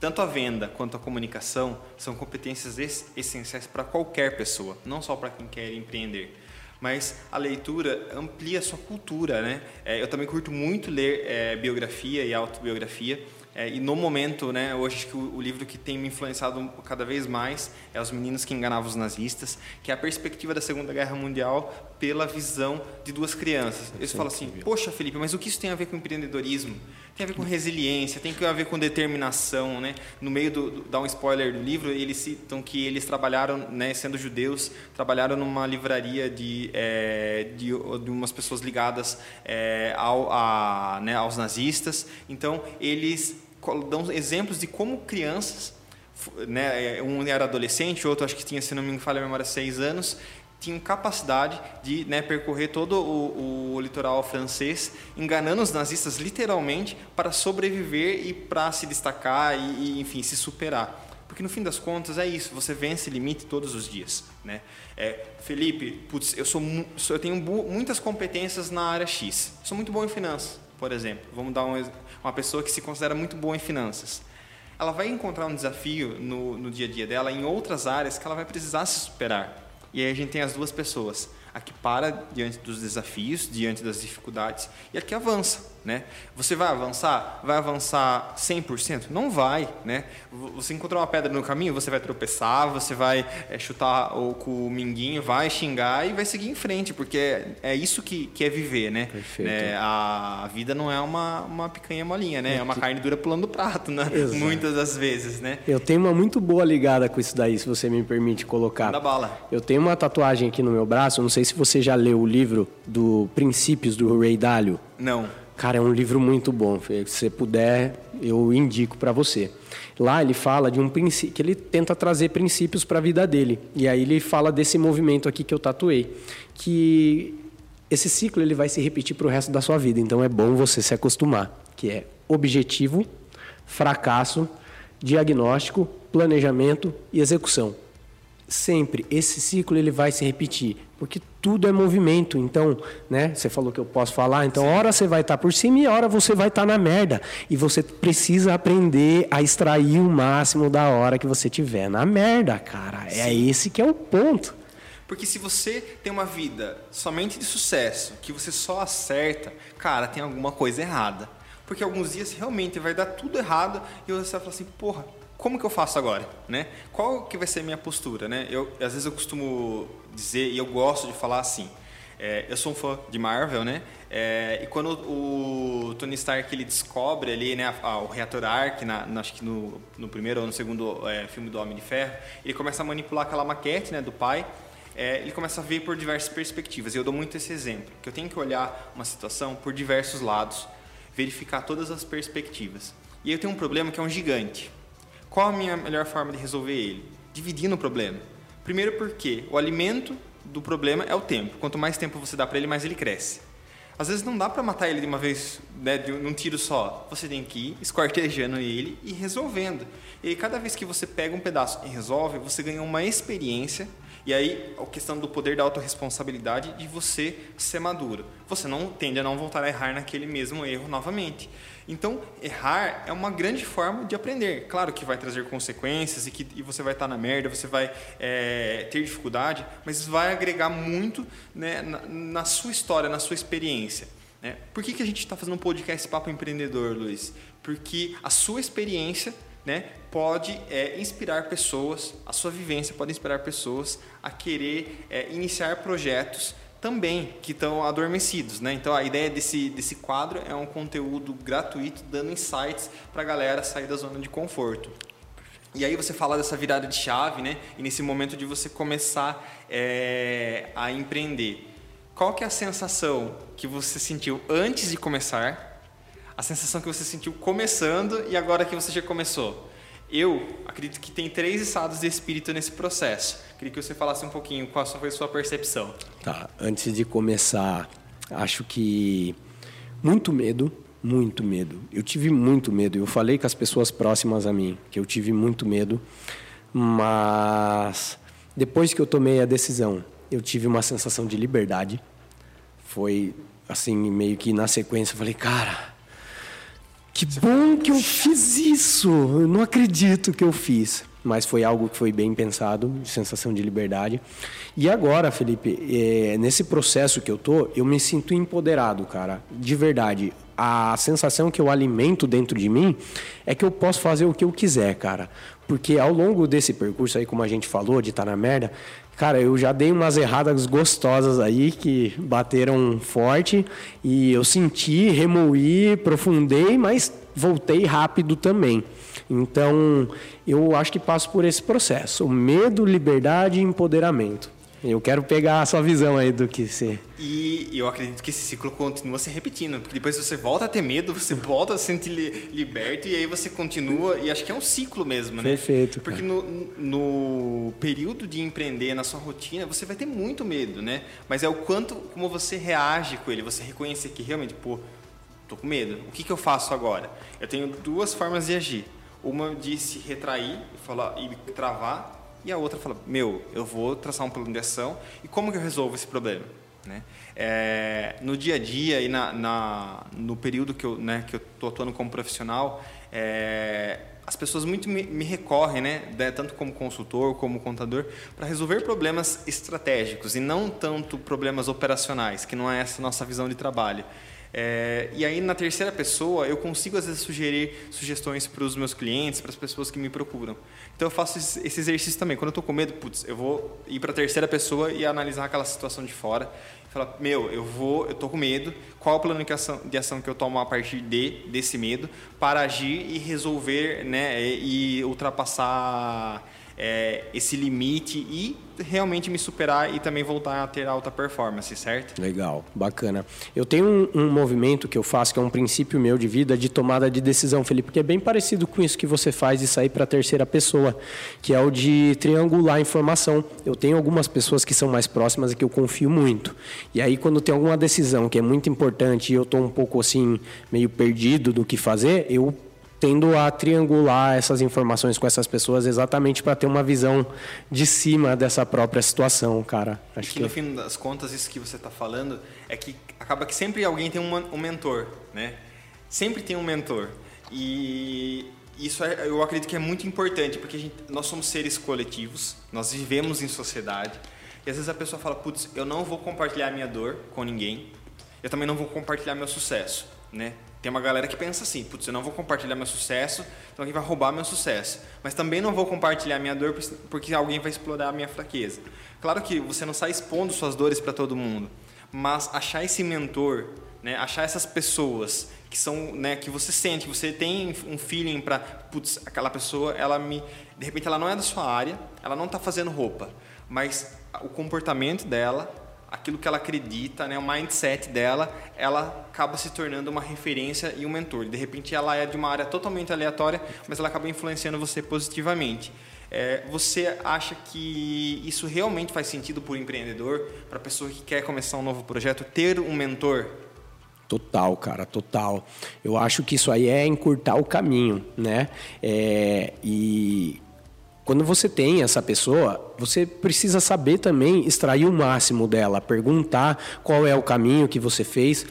tanto a venda quanto a comunicação são competências essenciais para qualquer pessoa, não só para quem quer empreender. Mas a leitura amplia a sua cultura, né? É, eu também curto muito ler é, biografia e autobiografia. É, e no momento, né, hoje acho que o, o, livro que tem me influenciado cada vez mais é Os Meninos que Enganavam os Nazistas, que é a perspectiva da Segunda Guerra Mundial pela visão de duas crianças. Eles falam assim: Poxa, Felipe, mas o que isso tem a ver com empreendedorismo? Tem a ver com resiliência, tem a ver com determinação, né? No meio do, do dá um spoiler do livro, eles citam que eles trabalharam, né, sendo judeus, trabalharam numa livraria de, é, de, de, umas pessoas ligadas é, ao, a, né, aos nazistas. Então eles dão exemplos de como crianças né, um era adolescente, outro acho que tinha, se não me falha a memória, seis anos, tinham capacidade de né, percorrer todo o, o, litoral francês, enganando os nazistas literalmente para sobreviver e para se destacar e, e, enfim, se superar. Porque no fim das contas é isso, você vence limite todos os dias. Né? É, Felipe, putz, eu, sou, eu tenho muitas competências na área X. Sou muito bom em finanças, por exemplo. Vamos dar um, uma pessoa que se considera muito boa em finanças. Ela vai encontrar um desafio no, no dia a dia dela em outras áreas que ela vai precisar se superar. E aí a gente tem as duas pessoas, a que para diante dos desafios, diante das dificuldades, e a que avança. Né? Você vai avançar? Vai avançar 100%? Não vai. Né? Você encontrou uma pedra no caminho, você vai tropeçar, você vai é, chutar o, com o minguinho, vai xingar e vai seguir em frente, porque é, é isso que, que é viver. Né? Perfeito. É, a, vida não é uma, uma picanha molinha, né? é uma carne dura pulando do prato, né? muitas das vezes. Né? Eu tenho uma muito boa ligada com isso daí, se você me permite colocar. Da bala. Eu tenho uma tatuagem aqui no meu braço, não sei se você já leu o livro do Princípios do Ray Dalio. Não. Cara, é um livro muito bom. Se você puder, eu indico para você. Lá ele fala de um princípio, que ele tenta trazer princípios para a vida dele. E aí ele fala desse movimento aqui que eu tatuei, que esse ciclo ele vai se repetir para o resto da sua vida. Então é bom você se acostumar, que é objetivo, fracasso, diagnóstico, planejamento e execução sempre esse ciclo ele vai se repetir, porque tudo é movimento. Então, né, você falou que eu posso falar, então Sim. hora você vai estar por cima e hora você vai estar na merda. E você precisa aprender a extrair o máximo da hora que você tiver na merda, cara. É Sim. É esse que é o ponto. Porque se você tem uma vida somente de sucesso, que você só acerta, cara, tem alguma coisa errada. Porque alguns dias realmente vai dar tudo errado e você vai falar assim, porra, como que eu faço agora, né? Qual que vai ser a minha postura, né? Eu às vezes eu costumo dizer e eu gosto de falar assim: É, eu sou um fã de Marvel, né? É, e quando o Tony Stark ele descobre ali, né, a, a, o reator Ark, na, na, acho que no, no, primeiro ou no segundo é, filme do Homem de Ferro, ele começa a manipular aquela maquete, né, do pai. Ele começa a ver por diversas perspectivas. E eu dou muito esse exemplo, que eu tenho que olhar uma situação por diversos lados, verificar todas as perspectivas. E eu tenho um problema que é um gigante. Qual a minha melhor forma de resolver ele? Dividindo o problema. Primeiro porque o alimento do problema é o tempo. Quanto mais tempo você dá para ele, mais ele cresce. Às vezes não dá para matar ele de uma vez, né, de um tiro só. Você tem que ir esquartejando ele e resolvendo. E cada vez que você pega um pedaço e resolve, você ganha uma experiência. E aí, a questão do poder da autorresponsabilidade de você ser maduro. Você não tende a não voltar a errar naquele mesmo erro novamente. Então, errar é uma grande forma de aprender. Claro que vai trazer consequências e que e você vai estar na merda, você vai é, ter dificuldade, mas vai agregar muito né, na, na, sua história, na sua experiência. Né? Por que, que a gente está fazendo um podcast Papo Empreendedor, Luiz? Porque a sua experiência né, pode é, inspirar pessoas, a sua vivência pode inspirar pessoas a querer é, iniciar projetos também que estão adormecidos, né? Então a ideia desse, desse quadro é um conteúdo gratuito dando insights para a galera sair da zona de conforto. E aí você fala dessa virada de chave, né? E nesse momento de você começar é, a empreender, qual que é a sensação que você sentiu antes de começar, a sensação que você sentiu começando e agora que você já começou? Eu acredito que tem três estados de espírito nesse processo. Queria que você falasse um pouquinho qual foi a sua percepção. Tá, antes de começar, acho que muito medo, muito medo. Eu tive muito medo. Eu falei com as pessoas próximas a mim que eu tive muito medo, mas depois que eu tomei a decisão, eu tive uma sensação de liberdade. Foi assim, meio que na sequência, eu falei, cara, que bom que eu fiz isso! Eu não acredito que eu fiz. Mas foi algo que foi bem pensado, sensação de liberdade. E agora, Felipe, é, nesse processo que eu tô, eu me sinto empoderado, cara. De verdade. A sensação que eu alimento dentro de mim é que eu posso fazer o que eu quiser, cara. Porque ao longo desse percurso aí, como a gente falou, de estar tá na merda, Cara, eu já dei umas erradas gostosas aí que bateram forte e eu senti, remoí, profundei, mas voltei rápido também. Então, eu acho que passo por esse processo: medo, liberdade e empoderamento. Eu quero pegar a sua visão aí do que ser. E eu acredito que esse ciclo continua se repetindo, porque depois você volta a ter medo, você volta a se sentir liberto e aí você continua, e acho que é um ciclo mesmo, né? Perfeito. Porque no, no período de empreender, na sua rotina, você vai ter muito medo, né? Mas é o quanto, como você reage com ele, você reconhecer que realmente, pô, tô com medo, o que, que eu faço agora? Eu tenho duas formas de agir. Uma de se retrair e, falar, e travar, e a outra fala, meu, eu vou traçar um plano de ação e como que eu resolvo esse problema? Né? É, no dia a dia e na, na no período que eu né, que eu estou atuando como profissional, é, as pessoas muito me, me recorrem, né, tanto como consultor como contador, para resolver problemas estratégicos e não tanto problemas operacionais, que não é essa nossa visão de trabalho. É, e aí, na terceira pessoa, eu consigo, às vezes, sugerir sugestões para os meus clientes, para as pessoas que me procuram. Então, eu faço esse exercício também. Quando eu estou com medo, putz, eu vou ir para a terceira pessoa e analisar aquela situação de fora. Falar, meu, eu vou, eu estou com medo, qual é o plano de ação, de ação que eu tomo a partir de, desse medo para agir e resolver né, e ultrapassar é, esse limite e realmente me superar e também voltar a ter alta performance, certo? Legal, bacana. Eu tenho um, um, movimento que eu faço, que é um princípio meu de vida, de tomada de decisão, Felipe, que é bem parecido com isso que você faz de sair para a terceira pessoa, que é o de triangular informação. Eu tenho algumas pessoas que são mais próximas e que eu confio muito. E aí, quando tem alguma decisão que é muito importante e eu estou um pouco assim, meio perdido do que fazer, eu tendo a triangular essas informações com essas pessoas exatamente para ter uma visão de cima dessa própria situação, cara. Acho que, que no fim das contas isso que você está falando é que acaba que sempre alguém tem um, um mentor, né? Sempre tem um mentor e isso é, eu acredito que é muito importante porque gente, nós somos seres coletivos, nós vivemos em sociedade e às vezes a pessoa fala, putz, eu não vou compartilhar minha dor com ninguém, eu também não vou compartilhar meu sucesso, né? Tem uma galera que pensa assim, putz, eu não vou compartilhar meu sucesso, então alguém vai roubar meu sucesso. Mas também não vou compartilhar minha dor porque alguém vai explorar a minha fraqueza. Claro que você não sai expondo suas dores para todo mundo, mas achar esse mentor, né, achar essas pessoas que são, né, que você sente, que você tem um feeling para, putz, aquela pessoa, ela me, de repente ela não é da sua área, ela não está fazendo roupa, mas o comportamento dela, aquilo que ela acredita, né, o mindset dela, ela acaba se tornando uma referência e um mentor. De repente ela é de uma área totalmente aleatória, mas ela acaba influenciando você positivamente. É, você acha que isso realmente faz sentido para o empreendedor, para a pessoa que quer começar um novo projeto, ter um mentor? Total, cara, total. Eu acho que isso aí é encurtar o caminho, né? É, e quando você tem essa pessoa, você precisa saber também extrair o máximo dela, perguntar qual é o caminho que você fez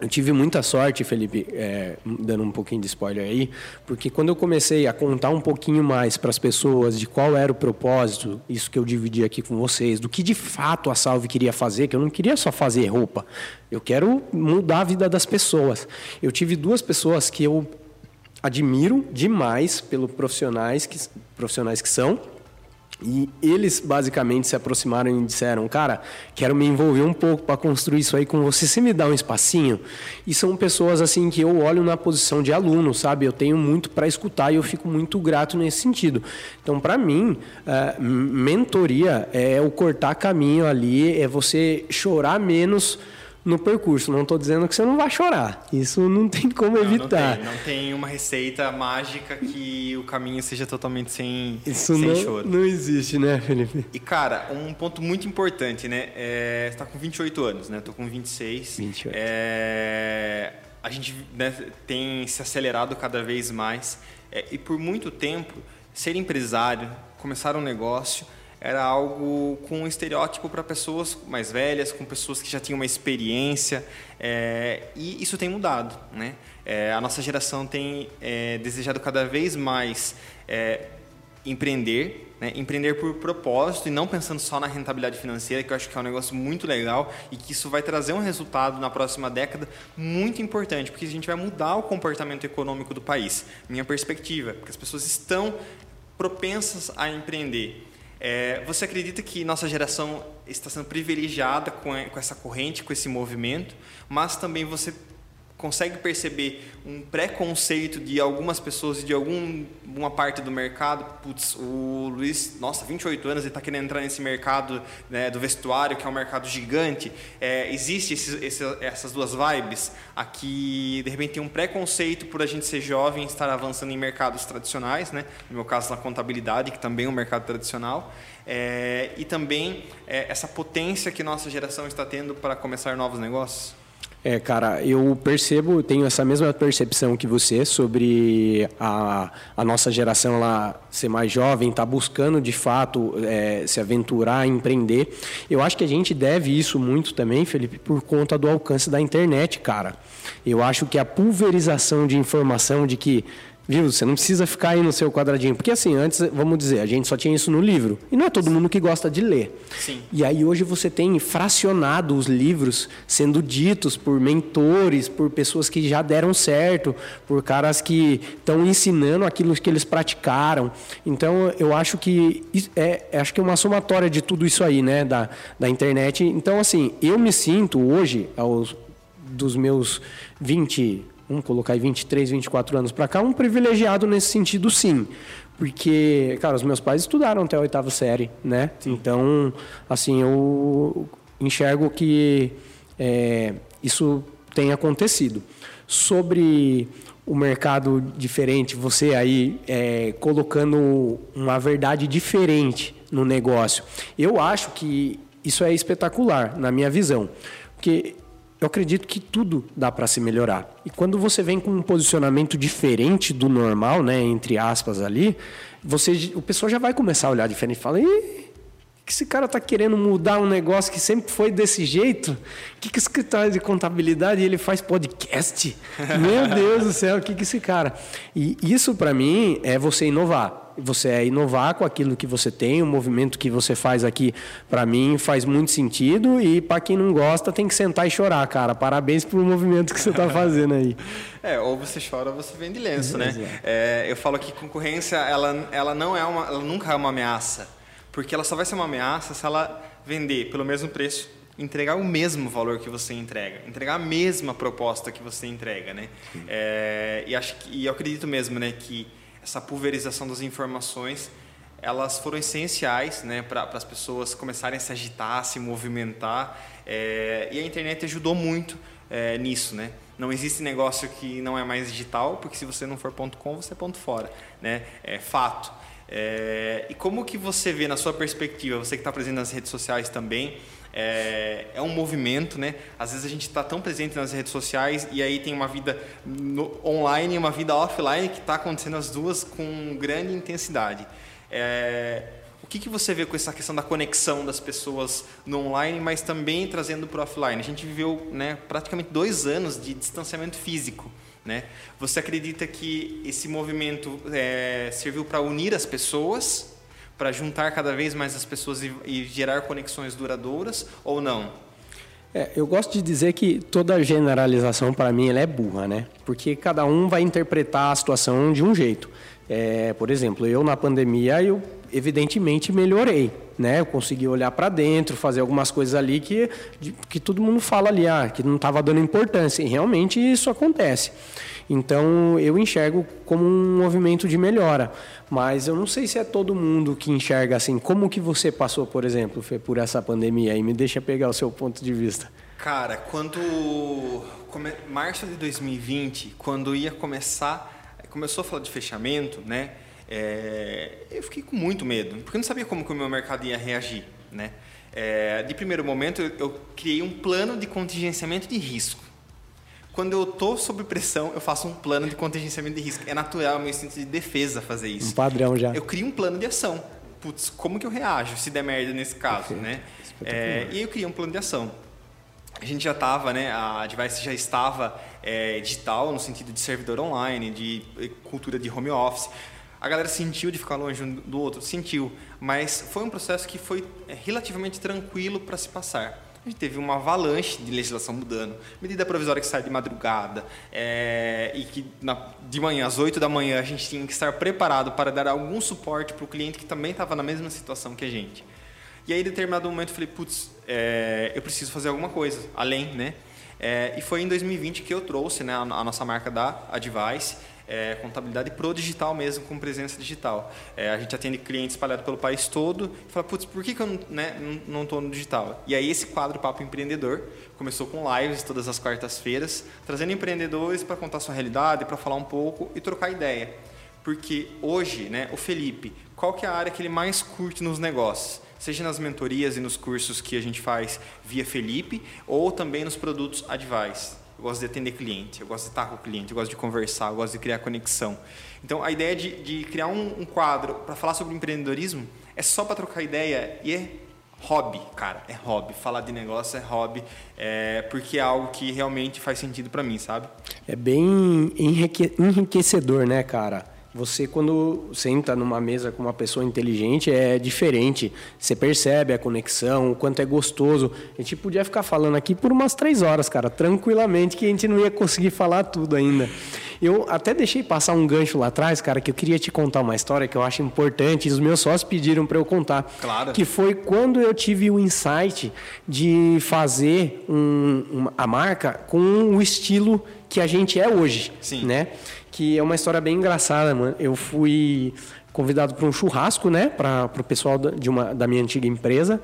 eu tive muita sorte, Felipe, é, dando um pouquinho de spoiler aí, porque quando eu comecei a contar um pouquinho mais para as pessoas de qual era o propósito, isso que eu dividi aqui com vocês, do que de fato a Salve queria fazer, que eu não queria só fazer roupa, eu quero mudar a vida das pessoas. Eu tive duas pessoas que eu admiro demais pelos profissionais que, profissionais que são, e eles basicamente se aproximaram e disseram: Cara, quero me envolver um pouco para construir isso aí com você. Você me dá um espacinho? E são pessoas assim que eu olho na posição de aluno, sabe? Eu tenho muito para escutar e eu fico muito grato nesse sentido. Então, para mim, uh, mentoria é o cortar caminho ali, é você chorar menos no percurso. Não estou dizendo que você não vai chorar. Isso não tem como não, evitar. Não tem, não tem, uma receita mágica que o caminho seja totalmente sem, Isso sem não, choro. Não existe, né, Felipe? E, cara, um ponto muito importante, né? É, você está com 28 anos, né? Estou com 26. 28. É, a gente né, tem se acelerado cada vez mais. É, e por muito tempo, ser empresário, começar um negócio era algo com um estereótipo para pessoas mais velhas, com pessoas que já tinham uma experiência, é, e isso tem mudado. Né? É, a nossa geração tem é, desejado cada vez mais empreender, né? empreender por propósito e não pensando só na rentabilidade financeira, que eu acho que é um negócio muito legal e que isso vai trazer um resultado na próxima década muito importante, porque a gente vai mudar o comportamento econômico do país. Minha perspectiva, porque as pessoas estão propensas a empreender. É, você acredita que nossa geração está sendo privilegiada com, com essa corrente, com esse movimento, mas também você consegue perceber um preconceito de algumas pessoas e de alguma parte do mercado. Putz, o Luiz, nossa, 28 anos, ele está querendo entrar nesse mercado né, do vestuário, que é um mercado gigante. É, existe essas duas vibes. Aqui, de repente, tem um preconceito por a gente ser jovem e estar avançando em mercados tradicionais, né? no meu caso, na contabilidade, que também é um mercado tradicional. É, e também é, essa potência que nossa geração está tendo para começar novos negócios. É, cara, eu percebo, tenho essa mesma percepção que você sobre a, a nossa geração lá ser mais jovem, tá buscando de fato é, se aventurar, empreender. Eu acho que a gente deve isso muito também, Felipe, por conta do alcance da internet, cara. Eu acho que a pulverização de informação de que Viu? Você não precisa ficar aí no seu quadradinho. Porque assim, antes, vamos dizer, a gente só tinha isso no livro. E não é todo mundo que gosta de ler. Sim. E aí hoje você tem fracionado os livros sendo ditos por mentores, por pessoas que já deram certo, por caras que estão ensinando aquilo que eles praticaram. Então eu acho que é, acho que é uma somatória de tudo isso aí, né? Da, da internet. Então, assim, eu me sinto hoje, aos dos meus 20 vamos colocar aí 23, 24 anos para cá, um privilegiado nesse sentido, sim. Porque, cara, os meus pais estudaram até a oitava série, né? Então, assim, eu enxergo que é, isso tem acontecido. Sobre o mercado diferente, você aí é, colocando uma verdade diferente no negócio. Eu acho que isso é espetacular, na minha visão. Porque eu acredito que tudo dá para se melhorar. E quando você vem com um posicionamento diferente do normal, né, entre aspas ali, você, o pessoal já vai começar a olhar diferente e fala: que esse cara está querendo mudar um negócio que sempre foi desse jeito? O que, que esse escritório de contabilidade ele faz podcast? Meu Deus do céu, o que, que esse cara? E isso para mim é você inovar você é inovar com aquilo que você tem, o movimento que você faz aqui, para mim, faz muito sentido. E para quem não gosta, tem que sentar e chorar, cara. Parabéns pelo movimento que você está fazendo aí. É, ou você chora ou você vende lenço, né? É, eu falo que concorrência, ela, ela não é uma, ela nunca é uma ameaça, porque ela só vai ser uma ameaça se ela vender pelo mesmo preço entregar o mesmo valor que você entrega, entregar a mesma proposta que você entrega, né? É, e acho que, e eu acredito mesmo, né, que essa pulverização das informações elas foram essenciais né, para as pessoas começarem a se agitar, se movimentar. É, e a internet ajudou muito é, nisso. Né? Não existe negócio que não é mais digital, porque se você não for ponto .com, você é ponto fora. Né? É fato. É, e como que você vê na sua perspectiva, você que está presente nas redes sociais também, é, é, um movimento, né? Às vezes a gente está tão presente nas redes sociais e aí tem uma vida no, online e uma vida offline que está acontecendo as duas com grande intensidade. É, o que, que você vê com essa questão da conexão das pessoas no online, mas também trazendo para o offline? A gente viveu né, praticamente dois anos de distanciamento físico. Né? Você acredita que esse movimento é, serviu para unir as pessoas, para juntar cada vez mais as pessoas e, e gerar conexões duradouras, ou não? É, eu gosto de dizer que toda generalização para mim ela é burra, né? Porque cada um vai interpretar a situação de um jeito. É, por exemplo, eu na pandemia, eu evidentemente melhorei, né? Eu consegui olhar para dentro, fazer algumas coisas ali que, que todo mundo fala ali, ah, que não estava dando importância. E realmente isso acontece. Então eu enxergo como um movimento de melhora, mas eu não sei se é todo mundo que enxerga assim. Como que você passou, por exemplo, Fê, por essa pandemia? E me deixa pegar o seu ponto de vista. Cara, quando março de 2020, quando ia começar começou a falar de fechamento, né? É, eu fiquei com muito medo, porque eu não sabia como que o meu mercado ia reagir, né? É, de primeiro momento, eu, criei um plano de contingenciamento de risco. Quando eu estou sob pressão, eu faço um plano de contingenciamento de risco. É natural, é meu instinto de defesa fazer isso. Um padrão já. Eu crio um plano de ação. Putz, como que eu reajo se der merda nesse caso, Perfeito. né? É, e eu criei um plano de ação a gente já estava, né, a Device já estava é, digital no sentido de servidor online, de cultura de home office. A galera sentiu de ficar longe um do outro, sentiu, mas foi um processo que foi é, relativamente tranquilo para se passar. A gente teve uma avalanche de legislação mudando, medida provisória que sai de madrugada, é, e que na, de manhã, às 8 da manhã, a gente tinha que estar preparado para dar algum suporte para o cliente que também estava na mesma situação que a gente. E aí, em determinado momento, eu falei, putz, é, eu preciso fazer alguma coisa, além, né? É, e foi em 2020 que eu trouxe né, a, a nossa marca da Advice, é, contabilidade pro digital mesmo, com presença digital. É, a gente atende clientes espalhados pelo país todo e fala, putz, por que, que eu né, não estou no digital? E aí esse quadro Papo Empreendedor começou com lives todas as quartas-feiras, trazendo empreendedores para contar sua realidade, para falar um pouco e trocar ideia. Porque hoje, né, o Felipe, qual que é a área que ele mais curte nos negócios? seja nas mentorias e nos cursos que a gente faz via Felipe, ou também nos produtos Advice. Eu gosto de atender cliente, eu gosto de estar com o cliente, eu gosto de conversar, eu gosto de criar conexão. Então, a ideia de, de criar um, um quadro para falar sobre empreendedorismo é só para trocar ideia e é hobby, cara, é hobby. Falar de negócio é hobby, é, porque é algo que realmente faz sentido para mim, sabe? É bem enriquecedor, né, cara? Você, quando senta numa mesa com uma pessoa inteligente, é diferente. Você percebe a conexão, o quanto é gostoso. A gente podia ficar falando aqui por umas três horas, cara, tranquilamente, que a gente não ia conseguir falar tudo ainda. Eu até deixei passar um gancho lá atrás, cara, que eu queria te contar uma história que eu acho importante. E os meus sócios pediram para eu contar. Claro. Que foi quando eu tive o insight de fazer um, uma, a marca com o estilo que a gente é hoje, Sim. né? Que é uma história bem engraçada, mano. Eu fui convidado para um churrasco, né, para o pessoal de uma da minha antiga empresa.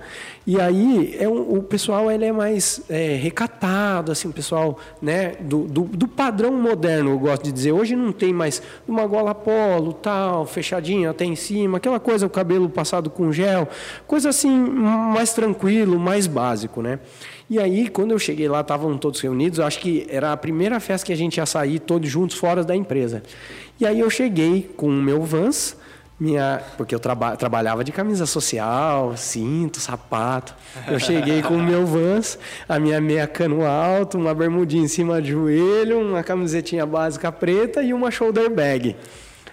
E aí é um, o pessoal ele é mais é, recatado, assim, o pessoal, né, do, do, do, padrão moderno, eu gosto de dizer. Hoje não tem mais uma gola polo, tal, fechadinha até em cima, aquela coisa, o cabelo passado com gel, coisa assim mais tranquilo, mais básico, né? E aí, quando eu cheguei lá, estavam todos reunidos. acho que era a primeira festa que a gente ia sair todos juntos fora da empresa. E aí eu cheguei com o meu Vans, minha, porque eu traba, trabalhava de camisa social, cinto, sapato. Eu cheguei com o meu Vans, a minha meia cano alto, uma bermudinha em cima do joelho, uma camisetinha básica preta e uma shoulder bag.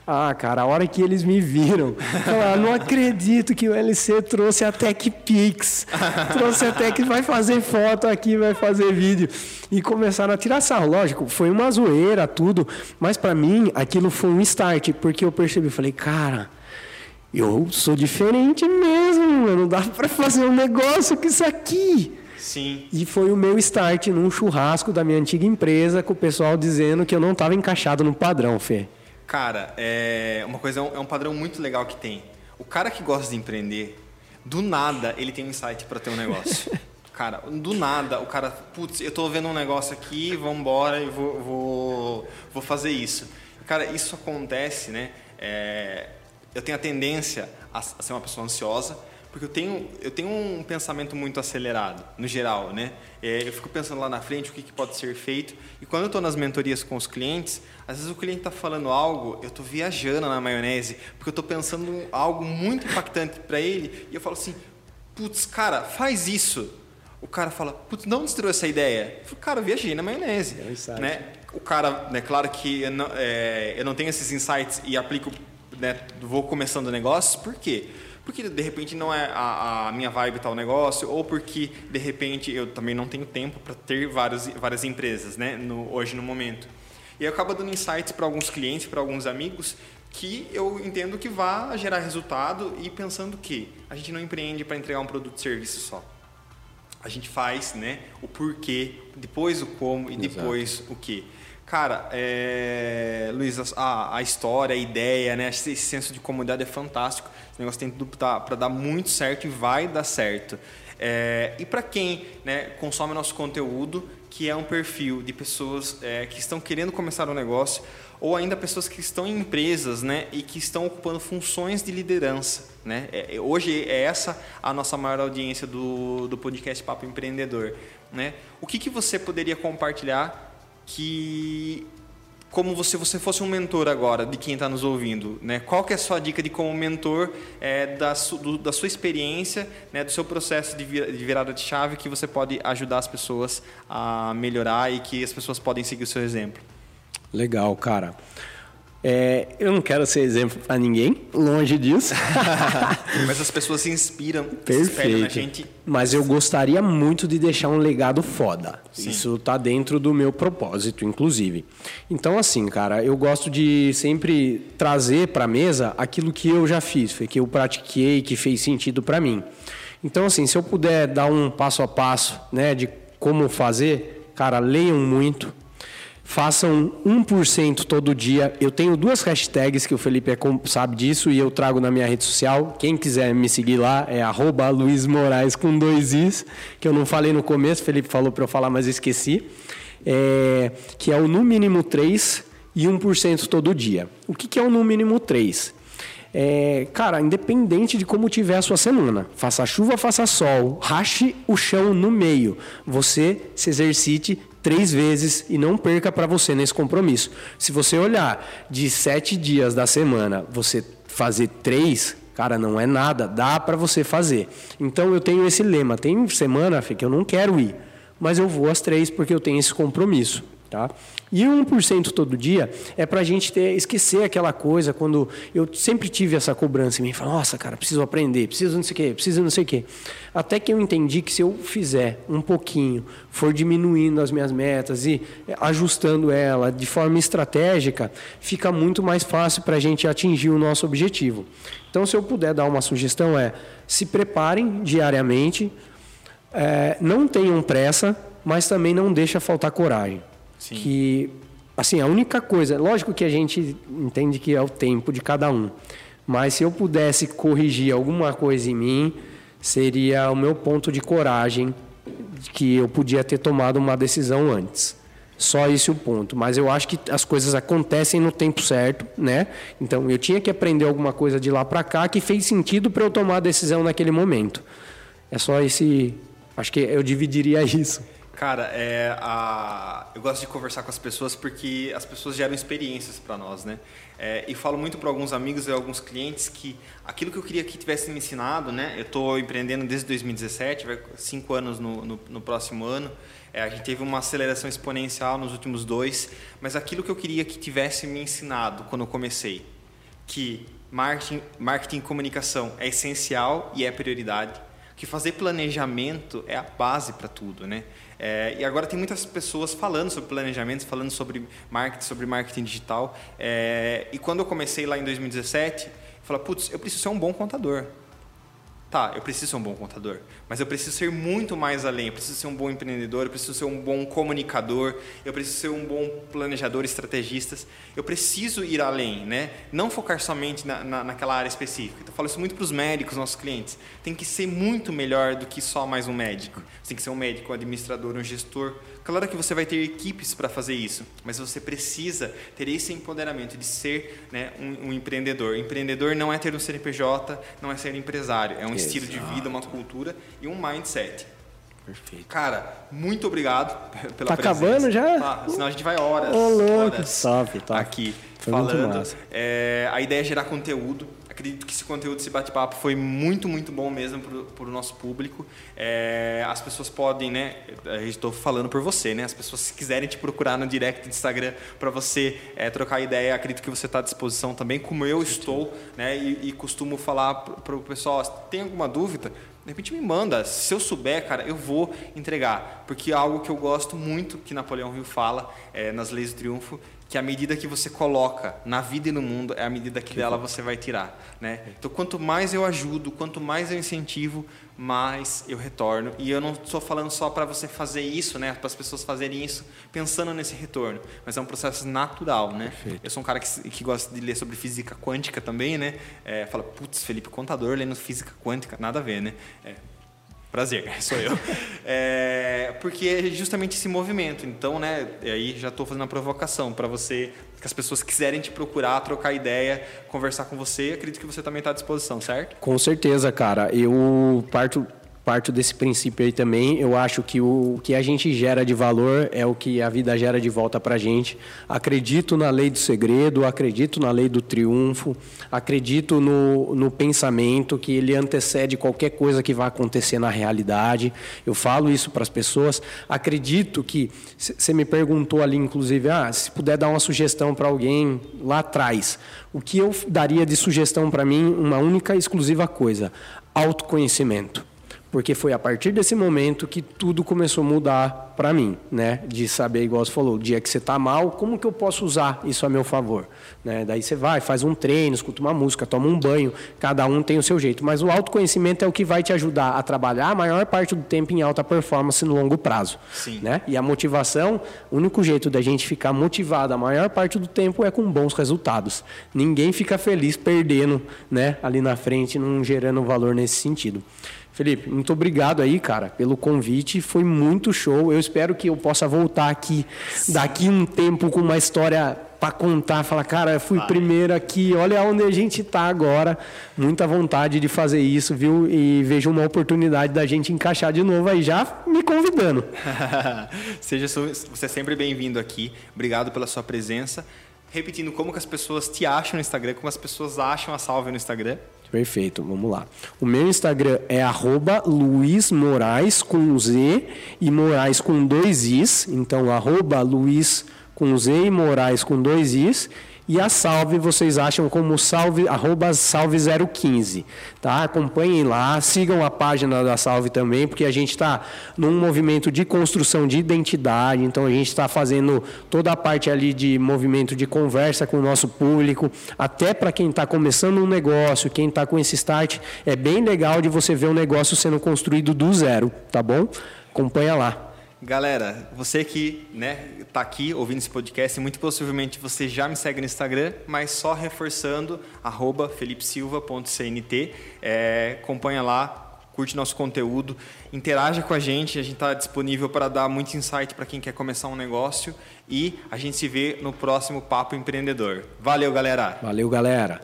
Ah, cara, a hora que eles me viram, falaram, não acredito que o LC trouxe a TechPix, trouxe a Tech, vai fazer foto aqui, vai fazer vídeo. E começaram a tirar sarro. Lógico, foi uma zoeira, tudo, mas para mim aquilo foi um start, porque eu percebi, falei, cara, eu sou diferente mesmo, não dá para fazer um negócio com isso aqui. Sim. E foi o meu start num churrasco da minha antiga empresa, com o pessoal dizendo que eu não estava encaixado no padrão, Fê. Cara, é uma coisa é um padrão muito legal que tem. O cara que gosta de empreender, do nada ele tem um insight para ter um negócio. cara, do nada o cara, putz, eu estou vendo um negócio aqui, vamos embora e vou, vou, vou fazer isso. Cara, isso acontece, né? É, eu tenho a tendência a, a ser uma pessoa ansiosa, porque eu tenho, eu tenho um pensamento muito acelerado, no geral, né? É, eu fico pensando lá na frente o que, que pode ser feito. E quando eu estou nas mentorias com os clientes, às vezes o cliente está falando algo, eu estou viajando na maionese, porque eu estou pensando algo muito impactante para ele, e eu falo assim, putz, cara, faz isso. O cara fala, putz, não destruiu essa ideia? Eu falo, cara, eu viajei na maionese. É né? O cara, né, claro que eu não, é, eu não tenho esses insights e aplico, né, vou começando negócios, por quê? porque de repente não é a, a, minha vibe tal negócio, ou porque de repente eu também não tenho tempo para ter várias, várias empresas, né, no, hoje no momento. E eu acabo dando insights para alguns clientes, para alguns amigos, que eu entendo que vá gerar resultado e pensando que a gente não empreende para entregar um produto e serviço só. A gente faz né, o porquê, depois o como e depois Exato. o que. Cara, é... Luiz, a, a história, a ideia, né? esse senso de comunidade é fantástico. Esse negócio tem tudo para dar muito certo e vai dar certo. É... e para quem né, consome nosso conteúdo, que é um perfil de pessoas é, que estão querendo começar um negócio, ou ainda pessoas que estão em empresas né, e que estão ocupando funções de liderança. Né? É, hoje é essa a nossa maior audiência do, do podcast Papo Empreendedor. Né? O que, que você poderia compartilhar que como você você fosse um mentor agora de quem está nos ouvindo, né? Qual que é a sua dica de como mentor é, da, su, do, da sua experiência, né, do seu processo de, vir, de virada de chave que você pode ajudar as pessoas a melhorar e que as pessoas podem seguir o seu exemplo? Legal, cara. É, eu não quero ser exemplo para ninguém, longe disso. Mas as pessoas se inspiram, Perfeito. na gente. Mas eu gostaria muito de deixar um legado foda. Sim. Isso tá dentro do meu propósito, inclusive. Então, assim, cara, eu gosto de sempre trazer para mesa aquilo que eu já fiz, que eu pratiquei, que fez sentido para mim. Então, assim, se eu puder dar um passo a passo, né, de como fazer, cara, leiam muito, Façam 1% todo dia. Eu tenho duas hashtags que o Felipe é, sabe disso e eu trago na minha rede social. Quem quiser me seguir lá é arroba Luiz Moraes com dois Is, que eu não falei no começo, o Felipe falou para eu falar, mas esqueci. É, que é o no mínimo 3 e 1% todo dia. O que, que é o no mínimo 3? É, cara, independente de como tiver a sua semana, faça chuva, faça sol, rache o chão no meio, você se exercite três vezes e não perca para você nesse compromisso. Se você olhar de sete dias da semana, você fazer três, cara, não é nada, dá para você fazer. Então eu tenho esse lema: tem semana Fê, que eu não quero ir, mas eu vou às três porque eu tenho esse compromisso. Tá? E o 1% todo dia é para a gente ter, esquecer aquela coisa quando eu sempre tive essa cobrança em mim, falar, nossa, cara, preciso aprender, preciso não sei o quê, preciso não sei o quê. Até que eu entendi que se eu fizer um pouquinho, for diminuindo as minhas metas e ajustando ela de forma estratégica, fica muito mais fácil para a gente atingir o nosso objetivo. Então, se eu puder dar uma sugestão é, se preparem diariamente, é, não tenham pressa, mas também não deixa faltar coragem. Sim. Que, assim, a única coisa, lógico que a gente entende que é o tempo de cada um, mas se eu pudesse corrigir alguma coisa em mim, seria o meu ponto de coragem que eu podia ter tomado uma decisão antes. Só esse o ponto. Mas eu acho que as coisas acontecem no tempo certo, né? Então eu tinha que aprender alguma coisa de lá para cá que fez sentido para eu tomar a decisão naquele momento. É só esse. Acho que eu dividiria isso. Cara, é, a... eu gosto de conversar com as pessoas porque as pessoas geram experiências para nós, né? É, e falo muito para alguns amigos e alguns clientes que aquilo que eu queria que tivessem me ensinado, né? Eu estou empreendendo desde 2017, vai cinco anos no, no, no próximo ano. É, a gente teve uma aceleração exponencial nos últimos dois, mas aquilo que eu queria que tivesse me ensinado quando eu comecei, que marketing, marketing e comunicação é essencial e é prioridade, que fazer planejamento é a base para tudo, né? É, e agora tem muitas pessoas falando sobre planejamento, falando sobre marketing, sobre marketing digital. É, e quando eu comecei lá em 2017, eu falei, putz, eu preciso ser um bom contador. Tá, eu preciso ser um bom contador, mas eu preciso ser muito mais além. Eu preciso ser um bom empreendedor, eu preciso ser um bom comunicador, eu preciso ser um bom planejador, estrategista. Eu preciso ir além, né? Não focar somente na, na, naquela área específica. Eu falo isso muito para os médicos, nossos clientes. Tem que ser muito melhor do que só mais um médico. Você tem que ser um médico, um administrador, um gestor. Claro que você vai ter equipes para fazer isso, mas você precisa ter esse empoderamento de ser né, um, um empreendedor. Empreendedor não é ter um CNPJ, não é ser empresário, é um estilo de vida, uma cultura e um mindset. Perfeito. Cara, muito obrigado pela tá presença. acabando já? Tá, senão a gente vai horas, Ô, louco. horas Top, top. aqui Foi falando. É, a ideia é gerar conteúdo. Acredito que esse conteúdo, esse bate-papo foi muito, muito bom mesmo para o nosso público. É, as pessoas podem, né? Estou falando por você, né? As pessoas se quiserem te procurar no direct do Instagram para você é, trocar ideia, acredito que você está à disposição também, como eu estou, né? E, e costumo falar para o pessoal, tem alguma dúvida? De repente me manda. Se eu souber, cara, eu vou entregar. Porque é algo que eu gosto muito que Napoleão Hill fala é, nas Leis do Triunfo, que a medida que você coloca na vida e no mundo é a medida que dela você vai tirar, né? Então, quanto mais eu ajudo, quanto mais eu incentivo, mais eu retorno. E eu não estou falando só para você fazer isso, né? Para as pessoas fazerem isso pensando nesse retorno, mas é um processo natural, né? Perfeito. Eu sou um cara que, que gosta de ler sobre física quântica também, né? É, fala, putz, Felipe, contador lendo física quântica, nada a ver, né? É, Prazer, sou eu. É, porque é justamente esse movimento. Então, né, aí já estou fazendo uma provocação para você, que as pessoas quiserem te procurar, trocar ideia, conversar com você, acredito que você também está à disposição, certo? Com certeza, cara. Eu parto parto desse princípio aí também. Eu acho que o que a gente gera de valor é o que a vida gera de volta para a gente. Acredito na lei do segredo, acredito na lei do triunfo, acredito no, no pensamento que ele antecede qualquer coisa que vai acontecer na realidade. Eu falo isso para as pessoas. Acredito que você me perguntou ali, inclusive, ah, se puder dar uma sugestão para alguém lá atrás, o que eu daria de sugestão para mim? Uma única, exclusiva coisa: autoconhecimento porque foi a partir desse momento que tudo começou a mudar para mim, né? De saber, igual você falou, o dia que você está mal, como que eu posso usar isso a meu favor? Né? Daí você vai, faz um treino, escuta uma música, toma um banho, cada um tem o seu jeito, mas o autoconhecimento é o que vai te ajudar a trabalhar a maior parte do tempo em alta performance no longo prazo. Sim. Né? E a motivação, o único jeito da gente ficar motivado a maior parte do tempo é com bons resultados. Ninguém fica feliz perdendo, né, ali na frente, não gerando valor nesse sentido. Felipe, muito obrigado aí, cara, pelo convite. Foi muito show. Eu espero que eu possa voltar aqui Sim. daqui um tempo com uma história para contar, falar, cara, eu fui Vai. primeiro aqui, olha onde a gente está agora. Muita vontade de fazer isso, viu? E vejo uma oportunidade da gente encaixar de novo aí, já me convidando. Seja você é sempre bem-vindo aqui. Obrigado pela sua presença. Repetindo como que as pessoas te acham no Instagram, como as pessoas acham a Salve no Instagram. Perfeito, vamos lá. O meu Instagram é arroba Luiz Moraes com Z e Moraes com dois Is. Então, arroba Luiz com Z e Moraes com dois Is. E a salve vocês acham como salve, arroba salve 015. Tá? Acompanhem lá, sigam a página da salve também, porque a gente está num movimento de construção de identidade, então a gente está fazendo toda a parte ali de movimento de conversa com o nosso público, até para quem está começando um negócio, quem está com esse start, é bem legal de você ver um negócio sendo construído do zero, tá bom? Acompanha lá. Galera, você que né, está aqui ouvindo esse podcast, muito possivelmente você já me segue no Instagram, mas só reforçando, arroba felipesilva.cnt, é, acompanha lá, curte nosso conteúdo, interaja com a gente, a gente está disponível para dar muito insight para quem quer começar um negócio e a gente se vê no próximo Papo Empreendedor. Valeu, galera! Valeu, galera!